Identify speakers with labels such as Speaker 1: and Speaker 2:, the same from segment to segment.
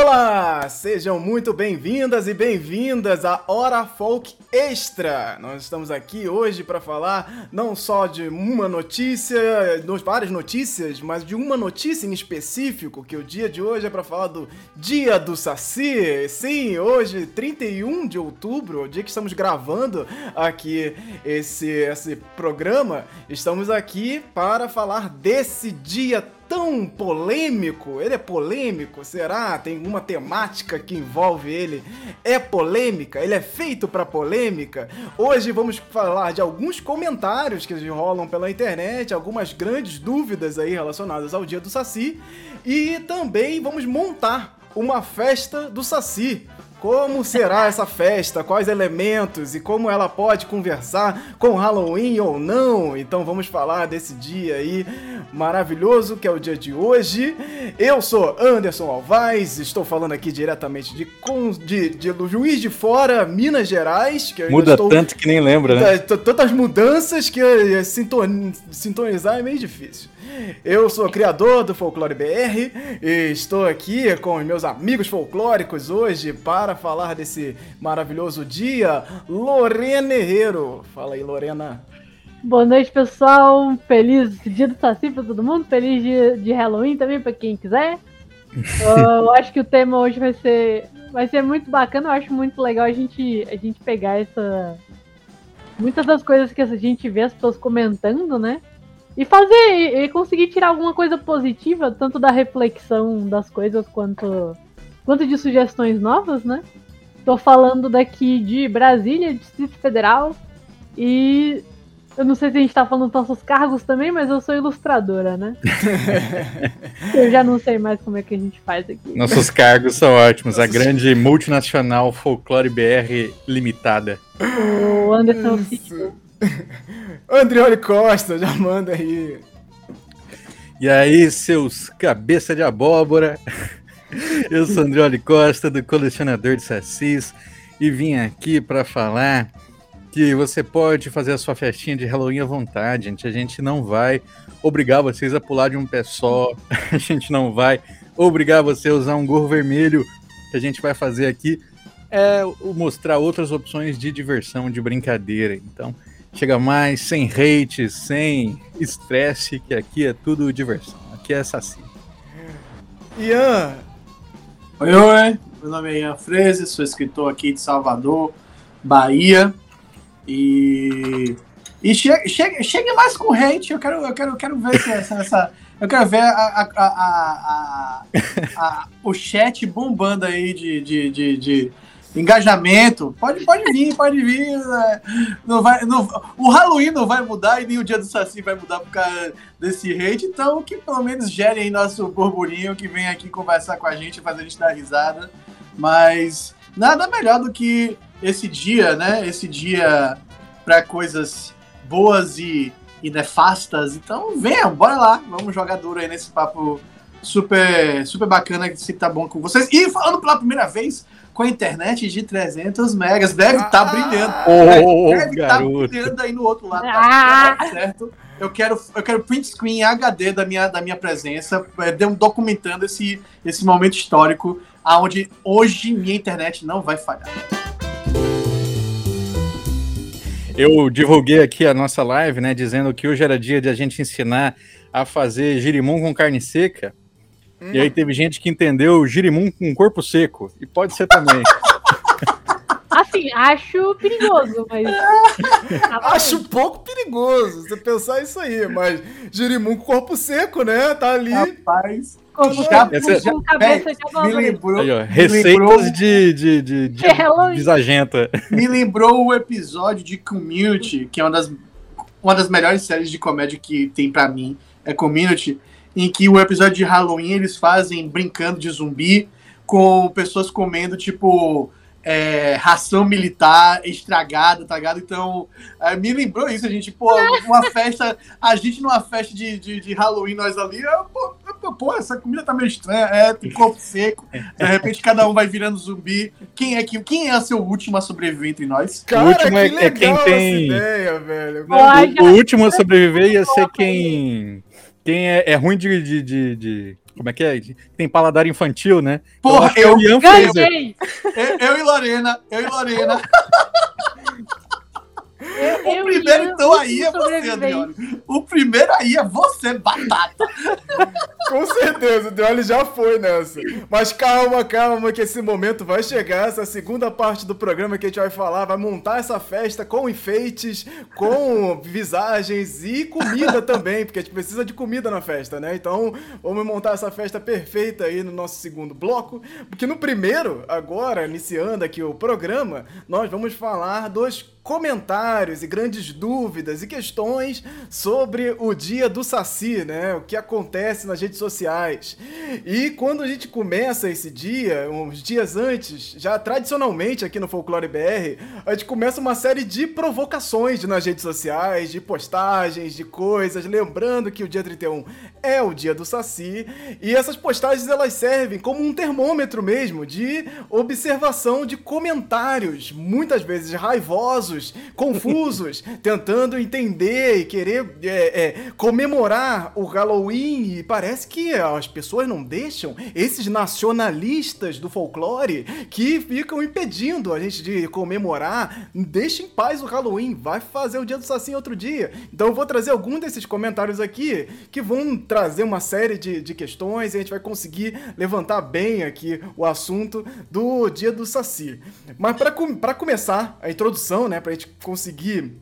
Speaker 1: Olá, sejam muito bem-vindas e bem-vindas à Hora Folk Extra. Nós estamos aqui hoje para falar não só de uma notícia, várias notícias, mas de uma notícia em específico, que o dia de hoje é para falar do Dia do Saci. Sim, hoje, 31 de outubro, o dia que estamos gravando aqui esse, esse programa, estamos aqui para falar desse dia tão polêmico? Ele é polêmico? Será? Tem uma temática que envolve ele? É polêmica? Ele é feito para polêmica? Hoje vamos falar de alguns comentários que rolam pela internet, algumas grandes dúvidas aí relacionadas ao dia do Saci e também vamos montar uma festa do Saci. Como será essa festa? Quais elementos e como ela pode conversar com Halloween ou não? Então vamos falar desse dia aí maravilhoso que é o dia de hoje. Eu sou Anderson Alvaz, estou falando aqui diretamente de, de, de, de Juiz de Fora, Minas Gerais.
Speaker 2: Que Muda estou, tanto que nem lembra, né?
Speaker 1: Tantas mudanças que sintonizar é meio difícil. Eu sou criador do Folclore BR e estou aqui com os meus amigos folclóricos hoje para falar desse maravilhoso dia. Lorena Herrero. Fala aí, Lorena.
Speaker 3: Boa noite, pessoal. Feliz dia do Saci para todo mundo. Feliz dia de Halloween também para quem quiser. Eu acho que o tema hoje vai ser vai ser muito bacana. Eu acho muito legal a gente a gente pegar essa muitas das coisas que a gente vê as pessoas comentando, né? E fazer, e, e conseguir tirar alguma coisa positiva, tanto da reflexão das coisas quanto, quanto de sugestões novas, né? Tô falando daqui de Brasília, Distrito Federal, e eu não sei se a gente tá falando dos nossos cargos também, mas eu sou ilustradora, né? eu já não sei mais como é que a gente faz aqui.
Speaker 2: Nossos cargos são ótimos. A grande multinacional Folclore BR Limitada.
Speaker 3: O Anderson
Speaker 1: Andrioli Costa, já manda aí.
Speaker 2: E aí, seus cabeça de abóbora. Eu sou Andrioli Costa, do Colecionador de Sacis, e vim aqui para falar que você pode fazer a sua festinha de Halloween à vontade, gente. A gente não vai obrigar vocês a pular de um pé só, a gente não vai obrigar você a usar um gorro vermelho. O que a gente vai fazer aqui é mostrar outras opções de diversão, de brincadeira. Então, Chega mais, sem hate, sem estresse, que aqui é tudo diversão. Aqui é Saci.
Speaker 1: Ian!
Speaker 4: Oi, oi! Meu nome é Ian Freze, sou escritor aqui de Salvador, Bahia. E. E chegue, chegue, chegue mais com hate, eu quero, eu quero, eu quero ver essa, essa. Eu quero ver a, a, a, a, o chat bombando aí de, de, de, de engajamento. Pode, pode vir, pode vir. Né? Não vai, não, o Halloween não vai mudar e nem o dia do Saci vai mudar por causa desse hate. Então, que pelo menos gerem aí nosso burburinho, que vem aqui conversar com a gente, fazer a gente dar risada. Mas nada melhor do que esse dia, né? Esse dia para coisas boas e, e nefastas. Então, venham, bora lá. Vamos jogar duro aí nesse papo super, super bacana que sempre tá bom com vocês. E falando pela primeira vez, com a internet de 300 megas. Deve estar tá brilhando.
Speaker 2: Oh,
Speaker 4: deve estar tá brilhando aí no outro lado. Tá, tá certo? Eu quero, eu quero print screen HD da minha, da minha presença, é, documentando esse, esse momento histórico, aonde hoje minha internet não vai falhar.
Speaker 2: Eu divulguei aqui a nossa live, né, dizendo que hoje era dia de a gente ensinar a fazer girimum com carne seca. Hum. E aí teve gente que entendeu girimum com corpo seco. E pode ser também.
Speaker 3: Assim, acho perigoso, mas.
Speaker 1: acho pouco perigoso você pensar isso aí, mas girimum com corpo seco, né? Tá ali.
Speaker 4: Rapaz.
Speaker 3: Com, essa, já, cabeça de
Speaker 2: me lembrou, aí, ó, Receitas lembrou, de, de, de, de, desagenta.
Speaker 4: Me lembrou o episódio de Community, que é uma das, uma das melhores séries de comédia que tem para mim. É Community em que o episódio de Halloween eles fazem brincando de zumbi com pessoas comendo, tipo, é, ração militar estragada, tá ligado? Então, é, me lembrou isso, a gente, pô, uma festa, a gente numa festa de, de, de Halloween, nós ali, eu, pô, pô, essa comida tá meio estranha, é, tem corpo seco, de repente cada um vai virando zumbi. Quem é, que, quem é o seu último a sobreviver entre nós?
Speaker 2: Cara, o último é, é quem tem. Ideia, velho. O, o último a sobreviver ia ser quem quem é, é ruim de, de, de, de Como é que é? Tem paladar infantil, né?
Speaker 4: Porra,
Speaker 2: é
Speaker 4: eu.
Speaker 3: Ganhei!
Speaker 4: eu, eu e Lorena, eu e Lorena.
Speaker 3: Eu,
Speaker 4: O
Speaker 3: eu
Speaker 4: primeiro, então, aí é você. Adriano. O primeiro aí é você, batata.
Speaker 1: Com certeza, o Deoli já foi nessa. Mas calma, calma, que esse momento vai chegar. Essa segunda parte do programa que a gente vai falar vai montar essa festa com enfeites, com visagens e comida também, porque a gente precisa de comida na festa, né? Então vamos montar essa festa perfeita aí no nosso segundo bloco. Porque no primeiro, agora, iniciando aqui o programa, nós vamos falar dos comentários e grandes dúvidas e questões sobre o dia do Saci, né? O que acontece nas redes sociais. E quando a gente começa esse dia, uns dias antes, já tradicionalmente aqui no Folclore BR, a gente começa uma série de provocações nas redes sociais, de postagens, de coisas, lembrando que o dia 31 é o dia do Saci, e essas postagens elas servem como um termômetro mesmo de observação de comentários, muitas vezes raivosos, confusos, tentando entender e querer é, é, comemorar o Halloween. E parece que as pessoas não deixam esses nacionalistas do folclore que ficam impedindo a gente de comemorar. Deixa em paz o Halloween, vai fazer o dia do Saci outro dia. Então eu vou trazer algum desses comentários aqui que vão trazer uma série de, de questões e a gente vai conseguir levantar bem aqui o assunto do dia do Saci. Mas para com, começar a introdução, né, pra gente conseguir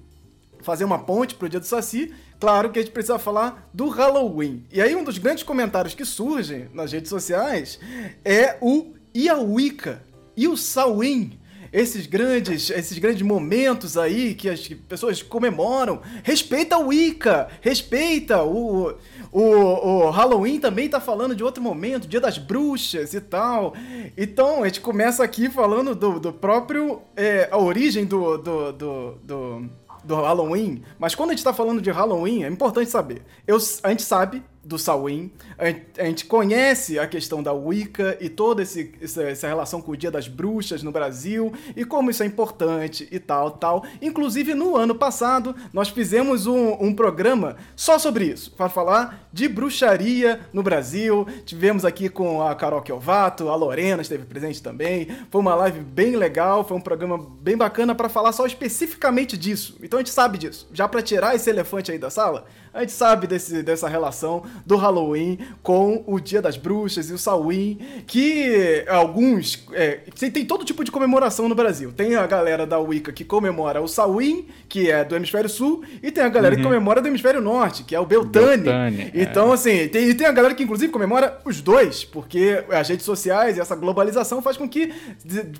Speaker 1: fazer uma ponte pro dia do Saci, claro que a gente precisa falar do Halloween. E aí um dos grandes comentários que surgem nas redes sociais é o e a Wicca e o Samhain. Esses grandes, esses grandes momentos aí que as pessoas comemoram. Respeita a Wicca, respeita o, o, o Halloween também tá falando de outro momento, Dia das Bruxas e tal. Então, a gente começa aqui falando do, do próprio. é, a origem do, do, do, do, do Halloween. Mas quando a gente tá falando de Halloween, é importante saber. Eu, a gente sabe do Samhain, a gente, conhece a questão da Wicca e toda esse, essa, essa relação com o Dia das Bruxas no Brasil e como isso é importante e tal, tal. Inclusive, no ano passado, nós fizemos um, um programa só sobre isso, para falar de bruxaria no Brasil. Tivemos aqui com a Carol Kelvato, a Lorena esteve presente também. Foi uma live bem legal, foi um programa bem bacana para falar só especificamente disso. Então a gente sabe disso. Já para tirar esse elefante aí da sala, a gente sabe desse, dessa relação do Halloween com o Dia das Bruxas e o Samhain, que alguns... É, tem, todo tipo de comemoração no Brasil. Tem a galera da Wicca que comemora o Samhain, que é do Hemisfério Sul, e tem a galera que comemora do Hemisfério Norte, que é o Beltane.
Speaker 2: Beltane, é.
Speaker 1: Então, assim, tem, e tem a galera que inclusive comemora os dois, porque as redes sociais e essa globalização faz com que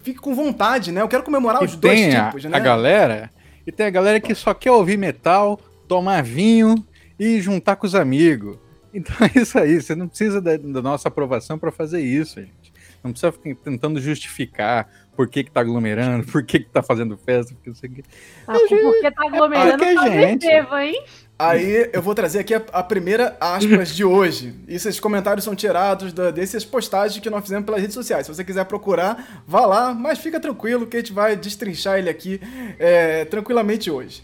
Speaker 1: fique com vontade, né? Eu quero comemorar os
Speaker 2: E
Speaker 1: dois
Speaker 2: tem a,
Speaker 1: tipos, né?
Speaker 2: a galera, e tem a galera que só quer ouvir metal, tomar vinho e juntar com os amigos. Então é isso aí, você não precisa da, da nossa aprovação para fazer isso, gente. Não precisa ficar tentando justificar por que que tá aglomerando, por que que tá fazendo festa, porque não sei o quê.
Speaker 3: Ah, porque tá aglomerando
Speaker 2: porque,
Speaker 3: pra
Speaker 2: gente.
Speaker 3: Estevam, hein?
Speaker 1: Aí eu vou trazer aqui a, a primeira aspas de hoje. Esses comentários são tirados da, dessas postagens que nós fizemos pelas redes sociais. Se você quiser procurar, vá lá, mas fica tranquilo que a gente vai destrinchar ele aqui é, tranquilamente hoje.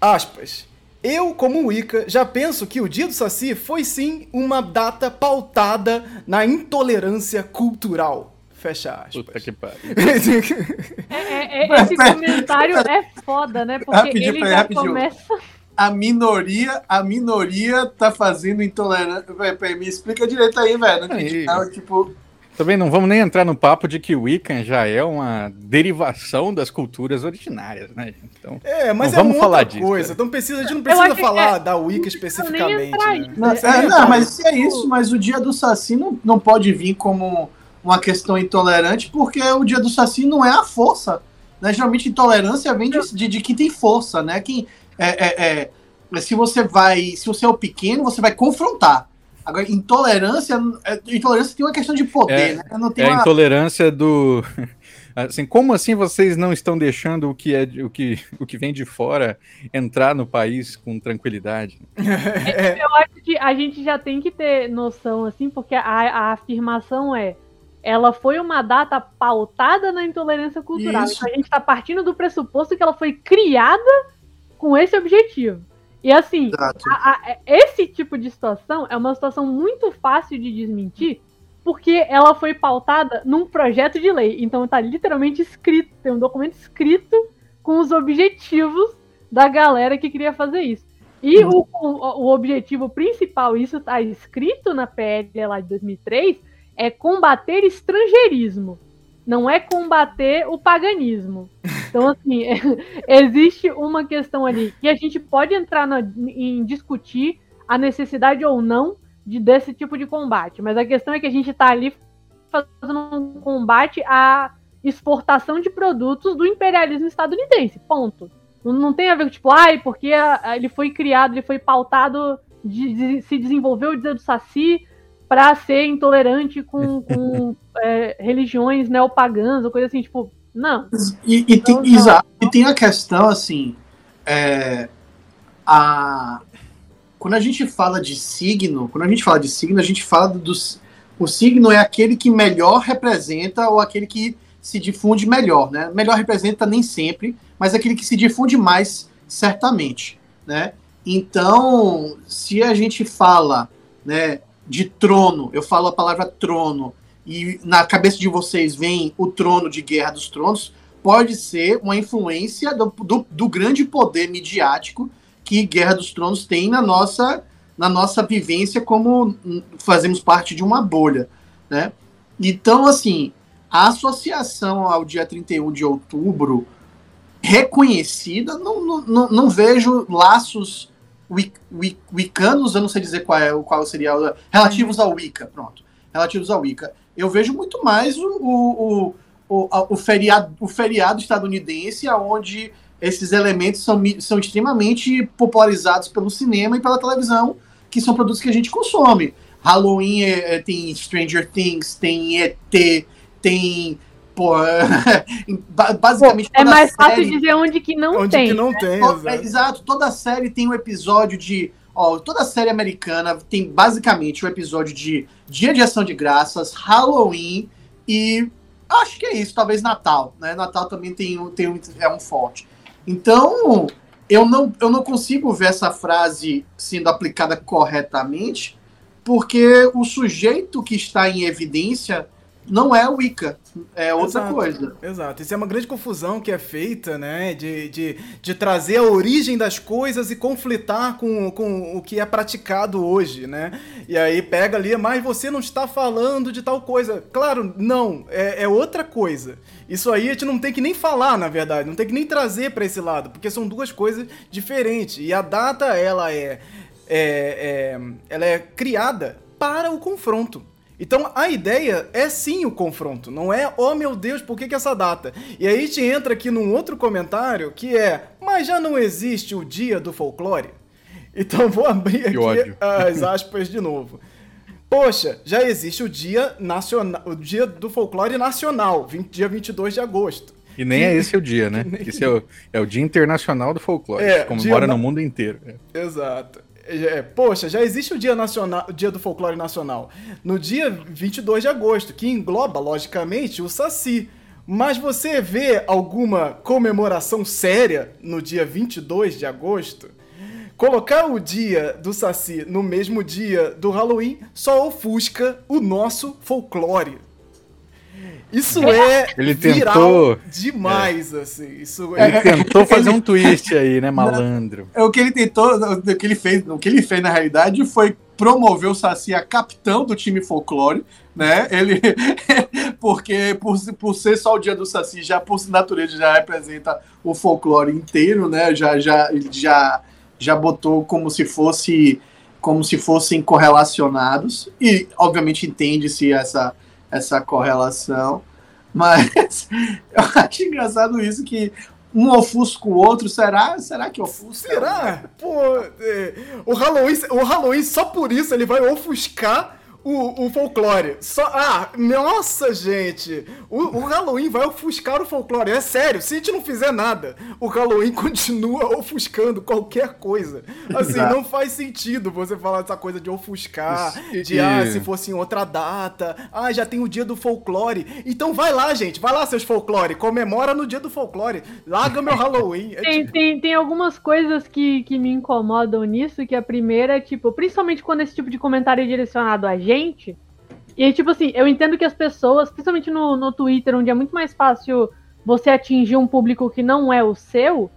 Speaker 1: Aspas. Eu, como Wicca, já penso que o dia do Saci foi sim uma data pautada na intolerância cultural. Fecha aspas.
Speaker 2: Puta que pariu.
Speaker 3: É, é, é, esse comentário é foda, né? Porque
Speaker 4: Rapidinho,
Speaker 3: ele já
Speaker 4: rapidinho.
Speaker 3: começa.
Speaker 4: A minoria, a minoria tá fazendo intolerância. Véi, me explica direito aí, velho. Não entendi.
Speaker 2: Aí.
Speaker 4: Não, tipo,
Speaker 2: Também não vamos nem entrar no papo de que o Wiccan já é uma derivação das culturas originárias, né? Então,
Speaker 1: É, mas
Speaker 2: Não
Speaker 1: é
Speaker 2: vamos
Speaker 1: uma
Speaker 2: falar disso.
Speaker 1: Então precisa, a gente não precisa falar
Speaker 3: é-
Speaker 1: da Wicca especificamente. né?
Speaker 4: Não,
Speaker 3: É,
Speaker 4: não, mas se é isso, mas o dia do Saci não, não pode vir como uma questão intolerante, porque o dia do Saci não é a força. Né? Geralmente intolerância vem de, de, de quem tem força, né? Quem, é, é, é, se você vai. Se você é o pequeno, você vai confrontar. Agora, intolerância. é, Intolerância tem uma questão de poder,
Speaker 2: É,
Speaker 4: né? Não tem
Speaker 2: é a
Speaker 4: uma,
Speaker 2: intolerância do. Assim, como assim vocês não estão deixando o que é o que, o que vem de fora entrar no país com tranquilidade?
Speaker 1: É,
Speaker 3: Eu acho que a gente já tem que ter noção, assim, porque a, a afirmação é. Ela foi uma data pautada na intolerância cultural.
Speaker 4: Isso.
Speaker 3: Então a gente está partindo do pressuposto que ela foi criada com esse objetivo. E assim, a- a- esse tipo de situação é uma situação muito fácil de desmentir, porque ela foi pautada num projeto de lei. Então tá literalmente escrito, tem um documento escrito com os objetivos da galera que queria fazer isso. E o, o, o objetivo principal, isso tá escrito na PL lá de 2003, é combater estrangeirismo. Não é combater o paganismo. Então, assim, existe uma questão ali que a gente pode entrar na- em discutir a necessidade ou não de, desse tipo de combate. Mas a questão é que a gente está ali fazendo um combate à exportação de produtos do imperialismo estadunidense. Ponto. Não, tem a ver com, tipo, ai, porque a- a- ele foi criado, ele foi pautado, de, de- se desenvolveu o Dia do Saci para ser intolerante com, com é, religiões neopagãs ou coisa assim, tipo, não.
Speaker 4: E, e tem,
Speaker 3: Não, não.
Speaker 4: exato. E tem a questão, assim, é, a, quando a gente fala de signo, quando a gente fala de signo, a gente fala dos. O signo é aquele que melhor representa ou aquele que se difunde melhor, né? Melhor representa nem sempre, mas aquele que se difunde mais, certamente, né? Então, se a gente fala, né, de trono, eu falo a palavra trono, e na cabeça de vocês vem o trono de Guerra dos Tronos, pode ser uma influência do, do, do grande poder midiático que Guerra dos Tronos tem na nossa, na nossa vivência como fazemos parte de uma bolha, né? Então, assim, a associação ao dia 31 de outubro reconhecida, não, não, não vejo laços wi- wi- wiccanos, eu não sei dizer qual, é, qual seria, relativos ao Wicca, pronto, relativos ao Wicca. Eu vejo muito mais o, o, o, o, feriado, o feriado estadunidense, onde esses elementos são, são extremamente popularizados pelo cinema e pela televisão, que são produtos que a gente consome. Halloween é- tem Stranger Things, tem ET, tem. Pô, ba- basicamente
Speaker 3: É
Speaker 4: toda
Speaker 3: mais fácil
Speaker 4: série-
Speaker 3: dizer onde que não
Speaker 1: Onde
Speaker 3: tem.
Speaker 1: que não tem,
Speaker 4: To- é,
Speaker 1: exato.
Speaker 4: exato, toda série tem um episódio de. Ó, toda série americana tem basicamente um episódio de Dia de Ação de Graças, Halloween e acho que é isso, talvez Natal, né? Natal também tem, um- tem um, é um forte. Então, eu não, eu não consigo ver essa frase sendo aplicada corretamente, porque o sujeito que está em evidência não é o Wicca, é outra
Speaker 1: Exato.
Speaker 4: coisa.
Speaker 1: Exato. Isso é uma grande confusão que é feita, né? De, de, de trazer a origem das coisas e conflitar com, com o que é praticado hoje, né? E aí pega ali, mas você não está falando de tal coisa. Claro, não. É, é outra coisa. Isso aí a gente não tem que nem falar, na verdade. Não tem que nem trazer para esse lado, porque são duas coisas diferentes. E a data, ela é, é, é ela é criada para o confronto. Então a ideia é sim o confronto, não é, oh meu Deus, por que, que essa data? E aí a gente entra aqui num outro comentário que é, mas já não existe o dia do folclore? Então vou abrir aqui as aspas de novo. Poxa, já existe o dia nacional, o dia do folclore nacional, 20 dia 22 de agosto.
Speaker 2: E nem é esse o dia, né? Esse é o, é o Dia Internacional do Folclore.
Speaker 1: É,
Speaker 2: que comemora no mundo inteiro. É.
Speaker 1: Exato. É, poxa, já existe o dia, nacional, o dia do folclore nacional no dia 22 de agosto, que engloba, logicamente, o Saci. Mas você vê alguma comemoração séria no dia 22 de agosto? Colocar o dia do Saci no mesmo dia do Halloween só ofusca o nosso folclore. Isso é
Speaker 2: Ele tentou-
Speaker 1: demais, assim. Isso
Speaker 2: Ele
Speaker 1: é...
Speaker 2: tentou fazer um twist aí, né, malandro?
Speaker 4: É, O que ele tentou, o que ele fez, o que ele fez na realidade foi promover o Saci a capitão do time folclore, né? Ele porque por, por ser só o dia do Saci já por natureza já representa o folclore inteiro, né? Já já ele já já botou como se fosse como se fossem correlacionados e obviamente entende-se essa essa correlação, mas eu acho engraçado isso que um ofusca o outro, será? Será que ofusca?
Speaker 1: Será? Pô, é, o, Halloween, o Halloween, só por isso, ele vai ofuscar o, o folclore. Só, ah, nossa, gente. O, o Halloween vai ofuscar o folclore. É sério, se a gente não fizer nada, o Halloween continua ofuscando qualquer coisa. Assim, Exato. não faz sentido você falar essa coisa de ofuscar, de ah, se fosse em outra data. Ah, já tem o dia do folclore. Então vai lá, gente. Vai lá, seus folclore. Comemora no dia do folclore. Larga meu Halloween.
Speaker 3: É tem, tipo... tem, tem algumas coisas que, que me incomodam nisso, que a primeira é, tipo, principalmente quando esse tipo de comentário é direcionado a gente, gente. E tipo assim, eu entendo que as pessoas, principalmente no, no Twitter, onde é muito mais fácil você atingir um público que não é o seu,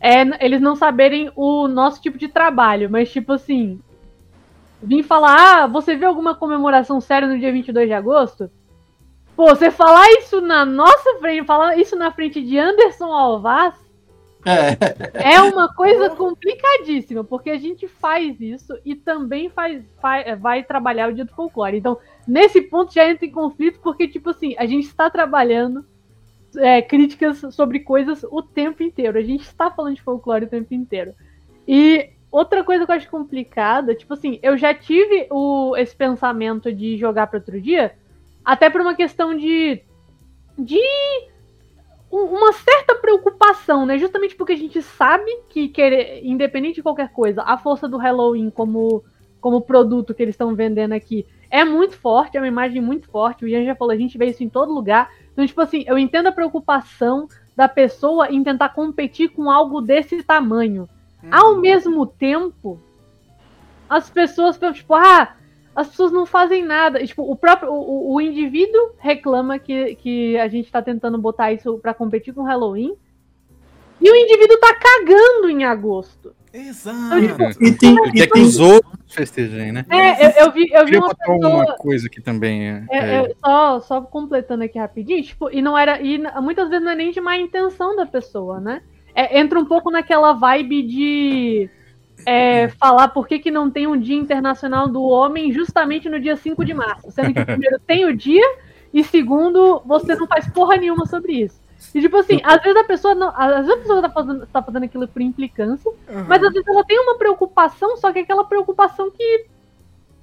Speaker 3: é eles não saberem o nosso tipo de trabalho. Mas, tipo assim, vim falar, ah, você viu alguma comemoração séria no dia 22 de agosto? Pô, você falar isso na nossa frente, falar isso na frente de Anderson Alvaz, é. é uma coisa complicadíssima, porque a gente faz isso e também faz, faz, vai trabalhar o dia do folclore. Então, nesse ponto já entra em conflito, porque, tipo assim, a gente está trabalhando é, críticas sobre coisas o tempo inteiro. A gente está falando de folclore o tempo inteiro. E outra coisa que eu acho complicada, tipo assim, eu já tive o, esse pensamento de jogar para outro dia, até por uma questão de. de uma certa preocupação, né? Justamente porque a gente sabe que, querer, independente de qualquer coisa, a força do Halloween como, como produto que eles estão vendendo aqui é muito forte, é uma imagem muito forte. O Ian já falou, a gente vê isso em todo lugar. Então, tipo assim, eu entendo a preocupação da pessoa em tentar competir com algo desse tamanho. Uhum. Ao mesmo tempo, as pessoas, tipo, ah, as pessoas não fazem nada. E, tipo, o próprio o, o indivíduo reclama que, que a gente tá tentando botar isso para competir com Halloween. E o indivíduo tá cagando em agosto.
Speaker 1: Exato.
Speaker 2: Então, tipo, e tem, ele quer que os outros festejem, né?
Speaker 3: É, eu, eu vi, eu vi uma
Speaker 2: pessoa... uma coisa aqui também. É,
Speaker 3: é, é... Só, só completando aqui rapidinho, tipo, e não era. E muitas vezes não é nem de má intenção da pessoa, né? É, entra um pouco naquela vibe de é, falar por que, que não tem um Dia Internacional do Homem justamente no dia 5 de março. Sendo que, primeiro, tem o dia, e segundo, você não faz porra nenhuma sobre isso. E, tipo assim, às vezes a pessoa não. Às vezes a pessoa tá fazendo, tá fazendo aquilo por implicância, uhum. mas às vezes ela tem uma preocupação, só que é aquela preocupação que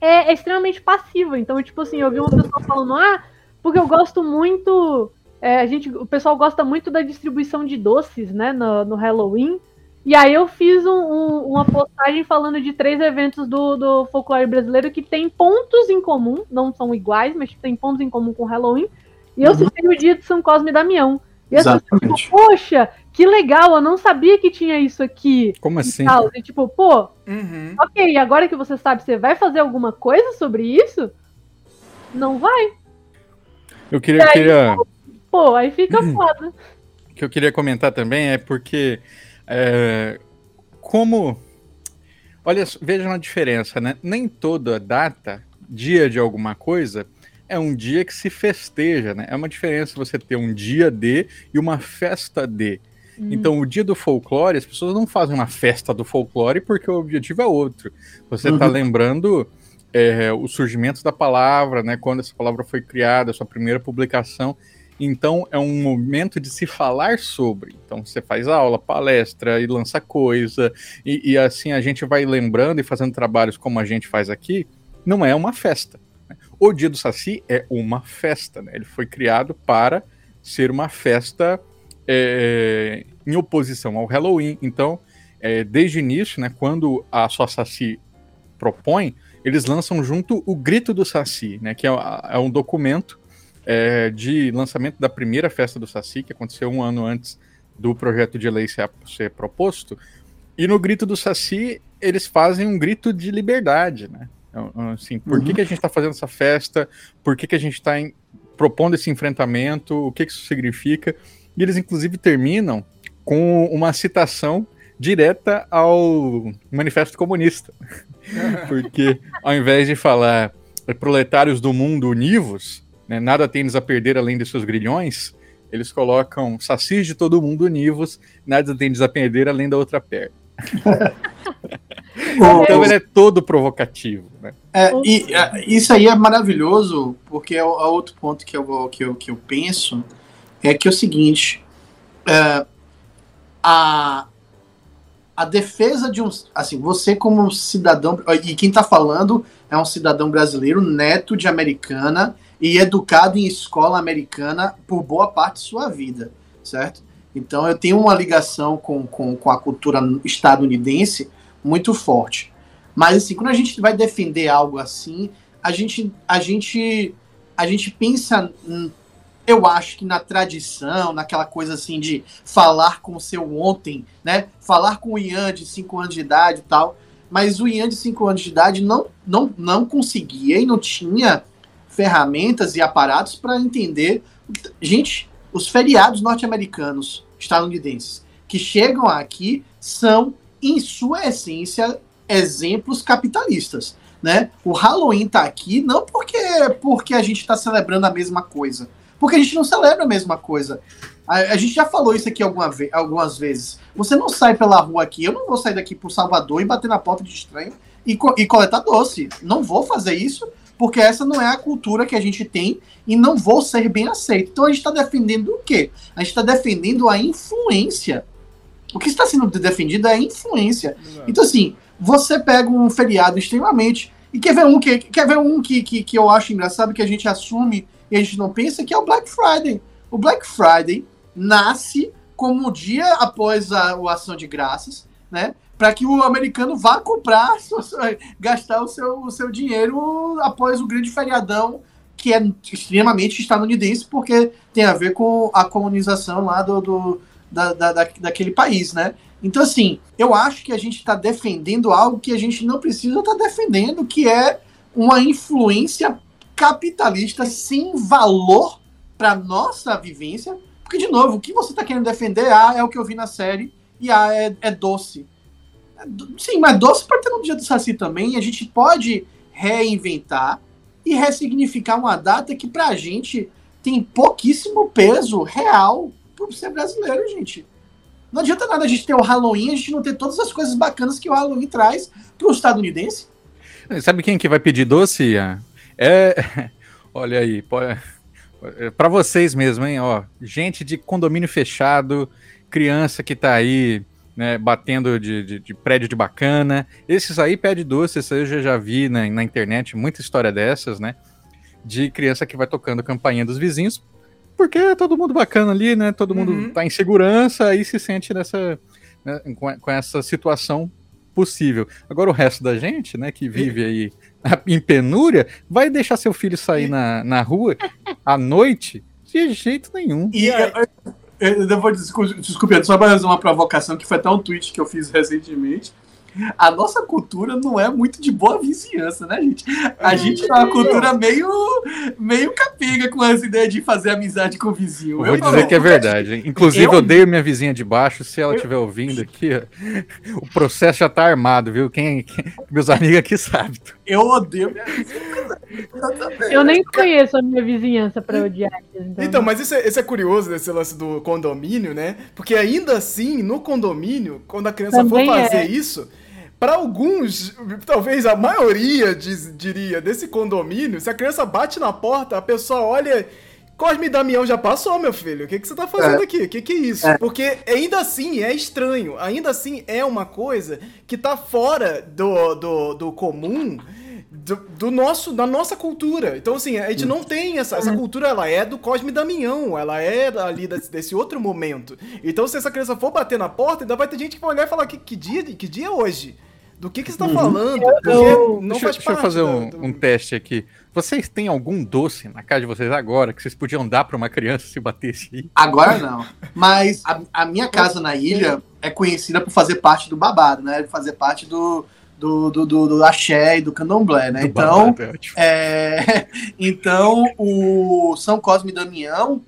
Speaker 3: é, é, extremamente passiva. Então, tipo assim, eu vi uma pessoa falando, ah, porque eu gosto muito. É, a gente, o pessoal gosta muito da distribuição de doces, né, no, no Halloween. E aí eu fiz um, um, uma postagem falando de três eventos do, do folclore brasileiro que tem pontos em comum, não são iguais, mas tem pontos em comum com Halloween. E eu uhum. citei o dia de São Cosme e Damião. E as pessoas poxa, que legal, eu não sabia que tinha isso aqui.
Speaker 2: Como assim?
Speaker 3: E, tipo, pô, uhum. ok, agora que você sabe, você vai fazer alguma coisa sobre isso? Não vai.
Speaker 2: Eu queria. Aí, queria...
Speaker 3: Pô, aí fica foda.
Speaker 2: O que eu queria comentar também é porque é, como. Olha, vejam a diferença, né? Nem toda data, dia de alguma coisa, é um dia que se festeja, né? É uma diferença você ter um dia de e uma festa de. Hum. Então, o dia do folclore, as pessoas não fazem uma festa do folclore porque o objetivo é outro. Você está uhum. lembrando é, o surgimento da palavra, né? Quando essa palavra foi criada, a sua primeira publicação. Então é um momento de se falar sobre. Então você faz aula, palestra e lança coisa, e, e, assim a gente vai lembrando e fazendo trabalhos como a gente faz aqui. Não é uma festa. Né? O Dia do Saci é uma festa. Né? Ele foi criado para ser uma festa é, em oposição ao Halloween. Então, é, desde o início, né, quando a Só Saci propõe, eles lançam junto o Grito do Saci, né, que é, é um documento é, de lançamento da primeira festa do Saci, que aconteceu um ano antes do projeto de lei ser, ser proposto. E no grito do Saci, eles fazem um grito de liberdade, né? Então, assim, por uhum. que, que a gente está fazendo essa festa? Por que, que a gente está propondo esse enfrentamento? O que, que isso significa? E eles, inclusive, terminam com uma citação direta ao Manifesto Comunista. Porque, ao invés de falar proletários do mundo univos, né, nada tens a perder além de seus grilhões, eles colocam sacis de todo mundo univos, nada tens a perder além da outra perna. então ele é todo provocativo. Né?
Speaker 4: É, e é, isso aí é maravilhoso, porque é, é outro ponto que eu, que eu, que eu penso, é que é o seguinte, é, a, a defesa de um. Assim, você, como cidadão. E quem está falando é um cidadão brasileiro, neto de americana e educado em escola americana por boa parte de sua vida, certo? Então eu tenho uma ligação com, com, com a cultura estadunidense muito forte. Mas assim, quando a gente vai defender algo assim, a gente, a gente, a gente pensa eu acho que na tradição, naquela coisa assim de falar com o seu ontem, né? Falar com o Ian de 5 anos de idade e tal. Mas o Ian de 5 anos de idade não, não, não conseguia e não tinha ferramentas e aparatos para entender. Gente, os feriados norte-americanos, estadunidenses, que chegam aqui são, em sua essência, exemplos capitalistas. Né? O Halloween está aqui não porque, porque a gente está celebrando a mesma coisa porque a gente não celebra a mesma coisa. A, a gente já falou isso aqui alguma ve algumas vezes. Você não sai pela rua aqui, eu não vou sair daqui pro Salvador e bater na porta de estranho e, co e coletar doce. Não vou fazer isso, porque essa não é a cultura que a gente tem e não vou ser bem aceito. Então a gente está defendendo o quê? A gente está defendendo a influência. O que está sendo defendido é a influência. Exato. Então, assim, você pega um feriado extremamente. E quer ver um que, quer ver um que, que, que eu acho engraçado, que a gente assume e a gente não pensa que é o Black Friday. O Black Friday nasce como um dia após a, a ação de graças, né? Para que o americano vá comprar, gastar o seu, o seu dinheiro após o grande feriadão, que é extremamente estadunidense, porque tem a ver com a colonização lá do, do da, da, daquele país, né? Então, assim, eu acho que a gente está defendendo algo que a gente não precisa estar tá defendendo, que é uma influência capitalista sem valor para nossa vivência. Porque, de novo, o que você está querendo defender, ah, é o que eu vi na série, e ah, é, é doce. É sim, mas doce pode ter no dia do Saci também. A gente pode reinventar e ressignificar uma data que, pra gente, tem pouquíssimo peso real por ser brasileiro, gente. Não adianta nada a gente ter o Halloween, a gente não ter todas as coisas bacanas que o Halloween traz pro estadunidense.
Speaker 2: Sabe quem que vai pedir doce? É, olha aí, é, para vocês mesmo, hein? Ó, gente de condomínio fechado, criança que tá aí, né, batendo de, de, de prédio de bacana. Esses aí pede doce, esses aí eu já, já vi na, na internet muita história dessas, né? De criança que vai tocando campainha dos vizinhos, porque é todo mundo bacana ali, né? Todo mundo uhum. tá em segurança e se sente nessa, né, com, com essa situação possível. Agora o resto da gente, né, que vive aí em penúria, vai deixar seu filho sair na, na rua à noite? De jeito nenhum.
Speaker 4: E eu, eu, eu vou desculpe, só para uma provocação que foi até um tweet que eu fiz recentemente a nossa cultura não é muito de boa vizinhança, né, gente? A gente é uma cultura meio, meio capiga com essa ideia de fazer amizade com o vizinho.
Speaker 2: Eu vou dizer não, que é verdade. Inclusive, eu odeio minha vizinha de baixo. Se ela estiver ouvindo aqui, o processo já tá armado, viu? Quem, quem meus amigos aqui sabem.
Speaker 4: Eu odeio minha
Speaker 3: vizinhança. Eu nem conheço a minha vizinhança para odiar.
Speaker 1: Então, então mas isso é, isso é curioso, esse lance do condomínio, né? Porque ainda assim, no condomínio, quando a criança Também for fazer é. isso para alguns, talvez a maioria diz, diria desse condomínio, se a criança bate na porta, a pessoa olha. Cosme e Damião já passou, meu filho. O que, que você tá fazendo é. aqui? O que, que é isso? É. Porque ainda assim é estranho. Ainda assim é uma coisa que tá fora do, do, do comum. Do, do, nosso, da nossa cultura. Então, assim, a gente não tem essa, essa cultura, ela é do Cosme Damião, ela é ali desse, desse, outro momento. Então, se essa criança for bater na porta, ainda vai ter gente que vai olhar e falar que, que dia, que dia é hoje? Do que, que você está uhum. falando?
Speaker 2: Eu, não deixa, deixa eu fazer um, do... um, teste aqui. Vocês têm algum doce na casa de vocês agora que vocês podiam dar para uma criança se batesse aí?
Speaker 4: Agora não. Mas a, a, minha casa na ilha é conhecida por fazer parte do babado, né? Fazer parte do, do, do, do, do axé e do candomblé, né? Do então, babado, é, é então, o São Cosme e Damião,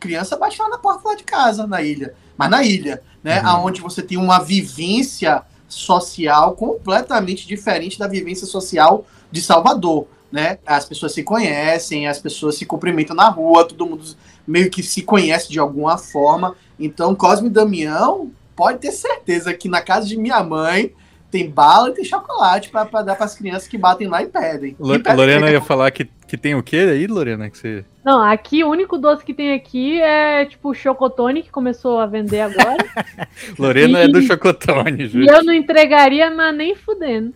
Speaker 4: criança bate lá na porta lá de casa, na ilha. Mas na ilha, né? Uhum. Aonde você tem uma vivência social completamente diferente da vivência social de Salvador, né? As pessoas se conhecem, as pessoas se cumprimentam na rua, todo mundo meio que se conhece de alguma forma. Então, Cosme e Damião pode ter certeza que na casa de minha mãe tem bala e tem chocolate para dar para as crianças que batem lá e pedem.
Speaker 2: L Lorena ia falar que Que tem o que aí, Lorena? Que você...
Speaker 3: Não, aqui o único doce que tem aqui é tipo o chocotone que começou a vender agora.
Speaker 2: Lorena
Speaker 3: E-
Speaker 2: é do chocotone,
Speaker 3: e
Speaker 2: gente.
Speaker 3: eu não entregaria, mas nem fudendo.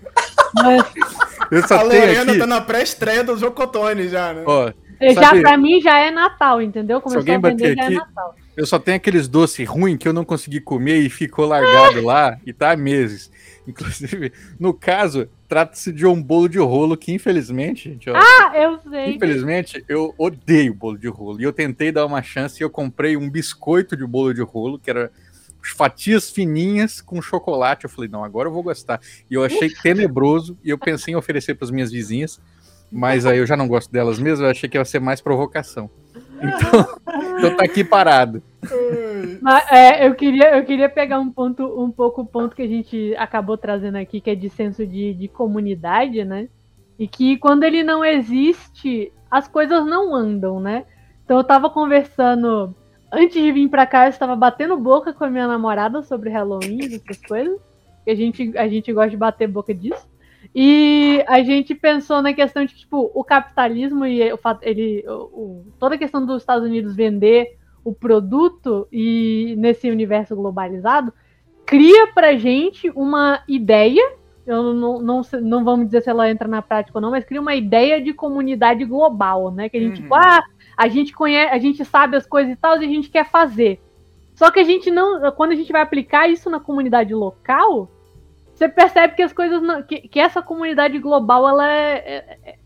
Speaker 3: Mas
Speaker 2: Eu
Speaker 1: A
Speaker 2: só tenho
Speaker 1: Lorena
Speaker 2: aqui...
Speaker 1: tá na pré-estreia do Jocotone já, né?
Speaker 2: Ó,
Speaker 3: já
Speaker 2: Sabe-
Speaker 3: pra mim já é Natal, entendeu? Começou
Speaker 2: alguém
Speaker 3: a vender
Speaker 2: bater
Speaker 3: já
Speaker 2: aqui-
Speaker 3: é Natal.
Speaker 2: eu só tenho aqueles doces ruins que eu não consegui comer e ficou largado lá e tá há meses. Inclusive, no caso, trata-se de um bolo de rolo que, infelizmente, gente,
Speaker 3: Ah, eu sei.
Speaker 2: Infelizmente, eu odeio bolo de rolo. E eu tentei dar uma chance e eu comprei um biscoito de bolo de rolo, que era fatias fininhas com chocolate. Eu falei, não, agora eu vou gostar. E eu achei tenebroso e eu pensei em oferecer para as minhas vizinhas, mas aí eu já não gosto delas mesmo, eu achei que ia ser mais provocação. Então, então tá aqui parado.
Speaker 3: Mas, é, eu, queria, eu queria pegar um ponto, um pouco o ponto que a gente acabou trazendo aqui, que é de senso de, de comunidade, né? E que quando ele não existe, as coisas não andam, né? Então eu tava conversando. Antes de vir pra cá, eu estava batendo boca com a minha namorada sobre Halloween, essas coisas. Que a gente, a gente gosta de bater boca disso. E a gente pensou na questão de, tipo, o capitalismo e o fato, ele, o, o- toda a questão dos Estados Unidos vender o produto e nesse universo globalizado cria pra gente uma ideia. Eu não, não, sei- não vamos dizer se ela entra na prática ou não, mas cria uma ideia de comunidade global, né? Que a gente,
Speaker 1: Uhum.
Speaker 3: tipo, ah, a gente conhece, a gente sabe as coisas e tal, e a gente quer fazer. Só que a gente não, quando a gente vai aplicar isso na comunidade local, você percebe que as coisas não, que, que essa comunidade global ela é, é- é-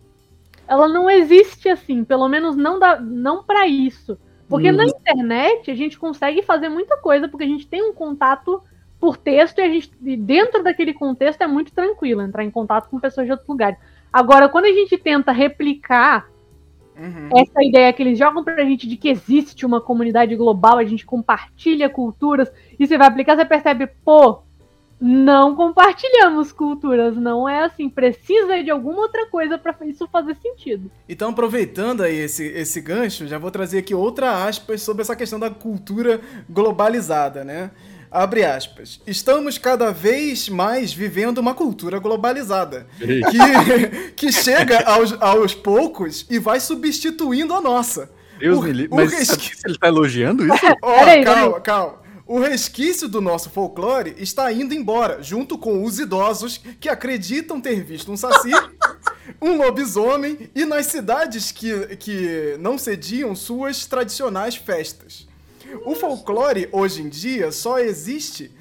Speaker 3: ela não existe assim, pelo menos não dá, não para isso. Porque
Speaker 4: Uhum.
Speaker 3: na internet a gente consegue fazer muita coisa porque a gente tem um contato por texto e a gente e dentro daquele contexto é muito tranquilo entrar em contato com pessoas de outros lugares. Agora, quando a gente tenta replicar
Speaker 1: Uhum.
Speaker 3: essa ideia que eles jogam pra gente de que existe uma comunidade global, a gente compartilha culturas, e você vai aplicar, você percebe, pô, não compartilhamos culturas, não é assim, precisa de alguma outra coisa pra isso fazer sentido.
Speaker 1: Então, aproveitando aí esse, esse gancho, já vou trazer aqui outra aspas sobre essa questão da cultura globalizada, né? Abre aspas. Estamos cada vez mais vivendo uma cultura globalizada. Que, que chega aos, aos poucos e vai substituindo a nossa.
Speaker 2: Deus
Speaker 1: O-
Speaker 2: me livre.
Speaker 1: o
Speaker 2: Mas ele tá elogiando isso?
Speaker 1: Ó,
Speaker 3: Peraí,
Speaker 1: calma, calma. O resquício do nosso folclore está indo embora, junto com os idosos que acreditam ter visto um saci, um lobisomem e nas cidades que, que não cediam suas tradicionais festas. O folclore, hoje em dia, só existe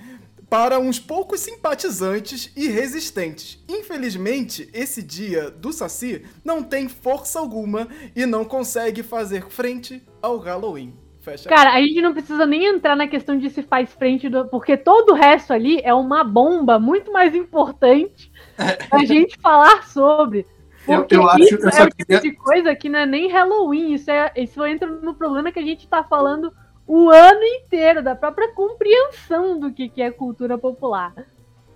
Speaker 1: para uns poucos simpatizantes e resistentes. Infelizmente, esse dia do Saci não tem força alguma e não consegue fazer frente ao Halloween. Fecha
Speaker 3: Cara, a gente não precisa nem entrar na questão de se faz frente, do, porque todo o resto ali é uma bomba muito mais importante pra gente falar sobre.
Speaker 4: Eu-
Speaker 3: Porque
Speaker 4: eu acho-
Speaker 3: isso
Speaker 4: eu
Speaker 3: é o tipo
Speaker 4: queria-
Speaker 3: de coisa que não é nem Halloween, isso, é, isso entra no problema que a gente tá falando o ano inteiro, da própria compreensão do que, que é cultura popular.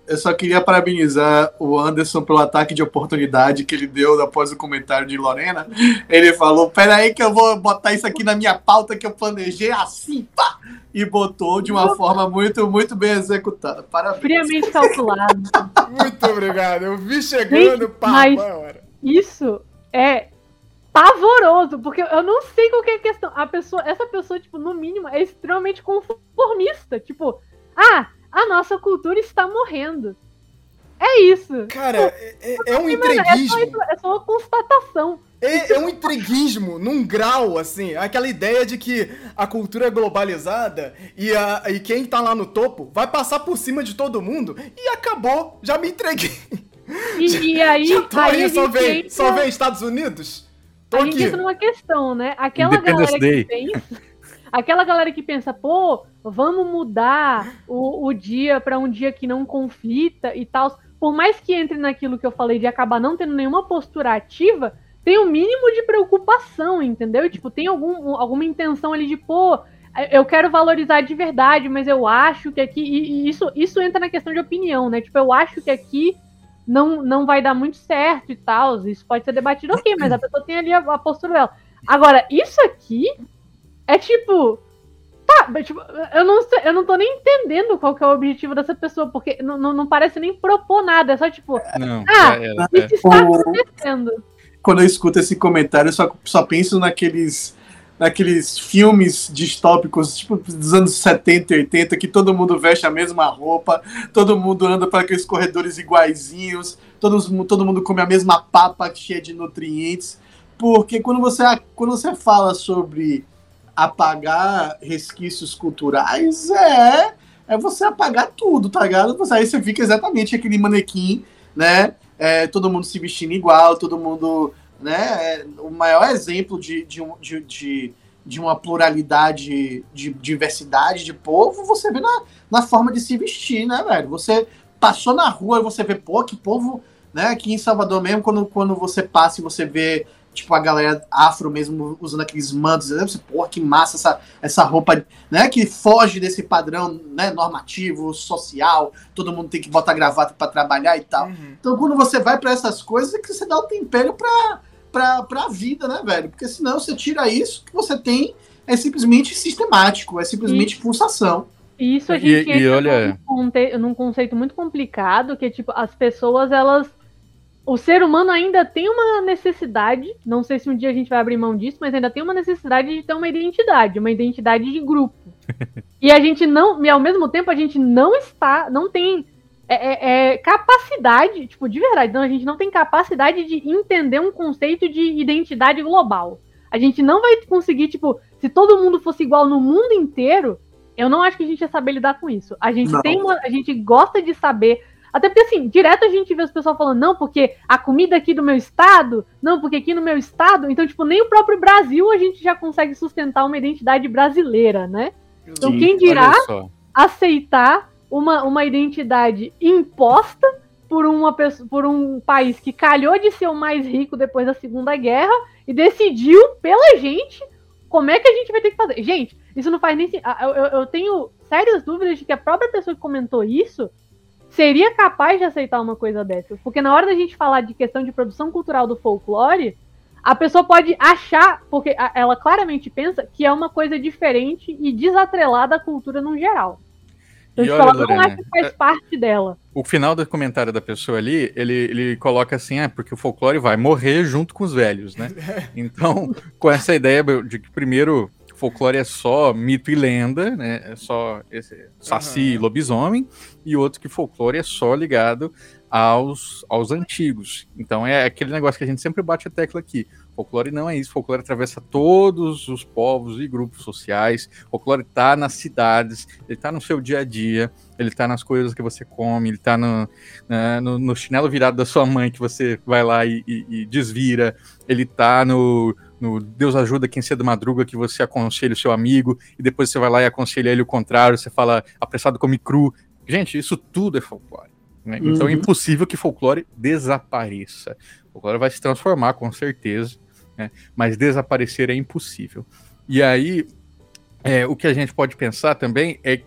Speaker 4: Eu só queria parabenizar o Anderson pelo ataque de oportunidade que ele deu após o comentário de Lorena. Ele falou: Peraí, que eu vou botar isso aqui na minha pauta que eu planejei assim, pá! E botou de uma forma muito, muito bem executada. Parabéns.
Speaker 3: Friamente calculado.
Speaker 1: Muito obrigado. Eu vi chegando, pá,
Speaker 3: mas-
Speaker 1: hora.
Speaker 3: Isso é pavoroso, porque eu não sei qual que é a questão. A pessoa, essa pessoa, tipo, no mínimo, é extremamente conformista. Tipo, ah, a nossa cultura está morrendo. É isso.
Speaker 1: Cara, é, é- é um
Speaker 3: Mano, é, só
Speaker 1: entreguismo.
Speaker 3: é só uma constatação.
Speaker 1: É, é um entreguismo num grau, assim. Aquela ideia de que a cultura é globalizada e, a, e quem tá lá no topo vai passar por cima de todo mundo e acabou. Já me entreguei.
Speaker 3: E, e aí,
Speaker 1: Já tô
Speaker 3: aí
Speaker 1: aí,
Speaker 3: a
Speaker 1: só vem,
Speaker 3: entra-
Speaker 1: só vem Estados Unidos? Tô
Speaker 3: a gente
Speaker 1: aqui.
Speaker 3: entra numa questão, né? Aquela galera
Speaker 2: Day.
Speaker 3: que pensa. Aquela galera que pensa, pô, vamos mudar o, o dia para um dia que não conflita e tal. Por mais que entre naquilo que eu falei de acabar não tendo nenhuma postura ativa, tem um mínimo de preocupação, entendeu? Tipo, tem algum, alguma intenção ali de, pô, eu quero valorizar de verdade, mas eu acho que aqui. E isso, isso entra na questão de opinião, né? Tipo, eu acho que aqui não, não vai dar muito certo e tal. Isso pode ser debatido, ok, mas a pessoa tem ali a, a postura dela. Agora, isso aqui é tipo. Tá, mas, tipo, eu não, sei, eu não tô nem entendendo qual que é o objetivo dessa pessoa, porque não, não, não parece nem propor nada, é só tipo,
Speaker 2: Não,
Speaker 3: Ah,
Speaker 2: já era.
Speaker 3: isso está
Speaker 4: O-
Speaker 3: acontecendo.
Speaker 4: quando eu escuto esse comentário, eu só, só penso naqueles naqueles filmes distópicos, tipo dos anos 70 e 80, que todo mundo veste a mesma roupa, todo mundo anda para aqueles corredores iguaizinhos, todos, todo mundo come a mesma papa cheia de nutrientes. Porque quando você, quando você fala sobre apagar resquícios culturais, é, é você apagar tudo, tá ligado? Aí você fica exatamente aquele manequim, né? É, todo mundo se vestindo igual, todo mundo né? É o maior exemplo de, de, de, de, de uma pluralidade, de diversidade de povo, você vê na, na forma de se vestir, né, velho? Você passou na rua e você vê, pô, que povo, né? Aqui em Salvador mesmo, quando, quando você passa e você vê tipo, a galera afro mesmo usando aqueles mantos, né? Você, porra, que massa essa, essa roupa, né? Que foge desse padrão, né? Normativo, social, todo mundo tem que botar gravata para trabalhar e tal. Uhum. Então, quando você vai para essas coisas, é que você dá o tempero pra, pra, pra vida, né, velho? Porque senão você tira isso que você tem, é simplesmente sistemático, é simplesmente e, pulsação.
Speaker 3: Isso a gente e, e olha... num, num conceito muito complicado, que, tipo, as pessoas, elas o ser humano ainda tem uma necessidade, não sei se um dia a gente vai abrir mão disso, mas ainda tem uma necessidade de ter uma identidade, uma identidade de grupo. e a gente não, e ao mesmo tempo a gente não está, não tem é, é, é, capacidade, tipo, de verdade, não, a gente não tem capacidade de entender um conceito de identidade global. A gente não vai conseguir, tipo, se todo mundo fosse igual no mundo inteiro, eu não acho que a gente ia saber lidar com isso. A gente não. tem uma, a gente gosta de saber até porque, assim, direto a gente vê os pessoal falando, não, porque a comida aqui do meu estado, não, porque aqui no meu estado. Então, tipo, nem o próprio Brasil a gente já consegue sustentar uma identidade brasileira, né? Então, Sim, quem dirá aceitar uma, uma identidade imposta por, uma, por um país que calhou de ser o mais rico depois da Segunda Guerra e decidiu pela gente como é que a gente vai ter que fazer. Gente, isso não faz nem sentido. Eu, eu, eu tenho sérias dúvidas de que a própria pessoa que comentou isso seria capaz de aceitar uma coisa dessas. Porque na hora da gente falar de questão de produção cultural do folclore, a pessoa pode achar, porque ela claramente pensa que é uma coisa diferente e desatrelada à cultura no geral. Então, e tipo, olha, ela Lorena, não acha que faz é, parte dela.
Speaker 2: O final do comentário da pessoa ali, ele, ele coloca assim, é porque o folclore vai morrer junto com os velhos, né? Então, com essa ideia de que primeiro folclore é só mito e lenda, né? É só esse saci uhum. e lobisomem, e outro que folclore é só ligado aos, aos antigos. Então é aquele negócio que a gente sempre bate a tecla aqui. Folclore não é isso, folclore atravessa todos os povos e grupos sociais. Folclore está nas cidades, ele está no seu dia a dia, ele está nas coisas que você come, ele está no, no, no, chinelo virado da sua mãe que você vai lá e, e, e desvira, ele está no, no Deus ajuda quem cedo madruga, que você aconselha o seu amigo, e depois você vai lá e aconselha ele o contrário, você fala apressado come cru. Gente, isso tudo é folclore. Né? Uhum. Então é uhum. impossível que folclore desapareça. O folclore vai se transformar, com certeza, né? mas desaparecer é impossível. E aí, é, o que a gente pode pensar também é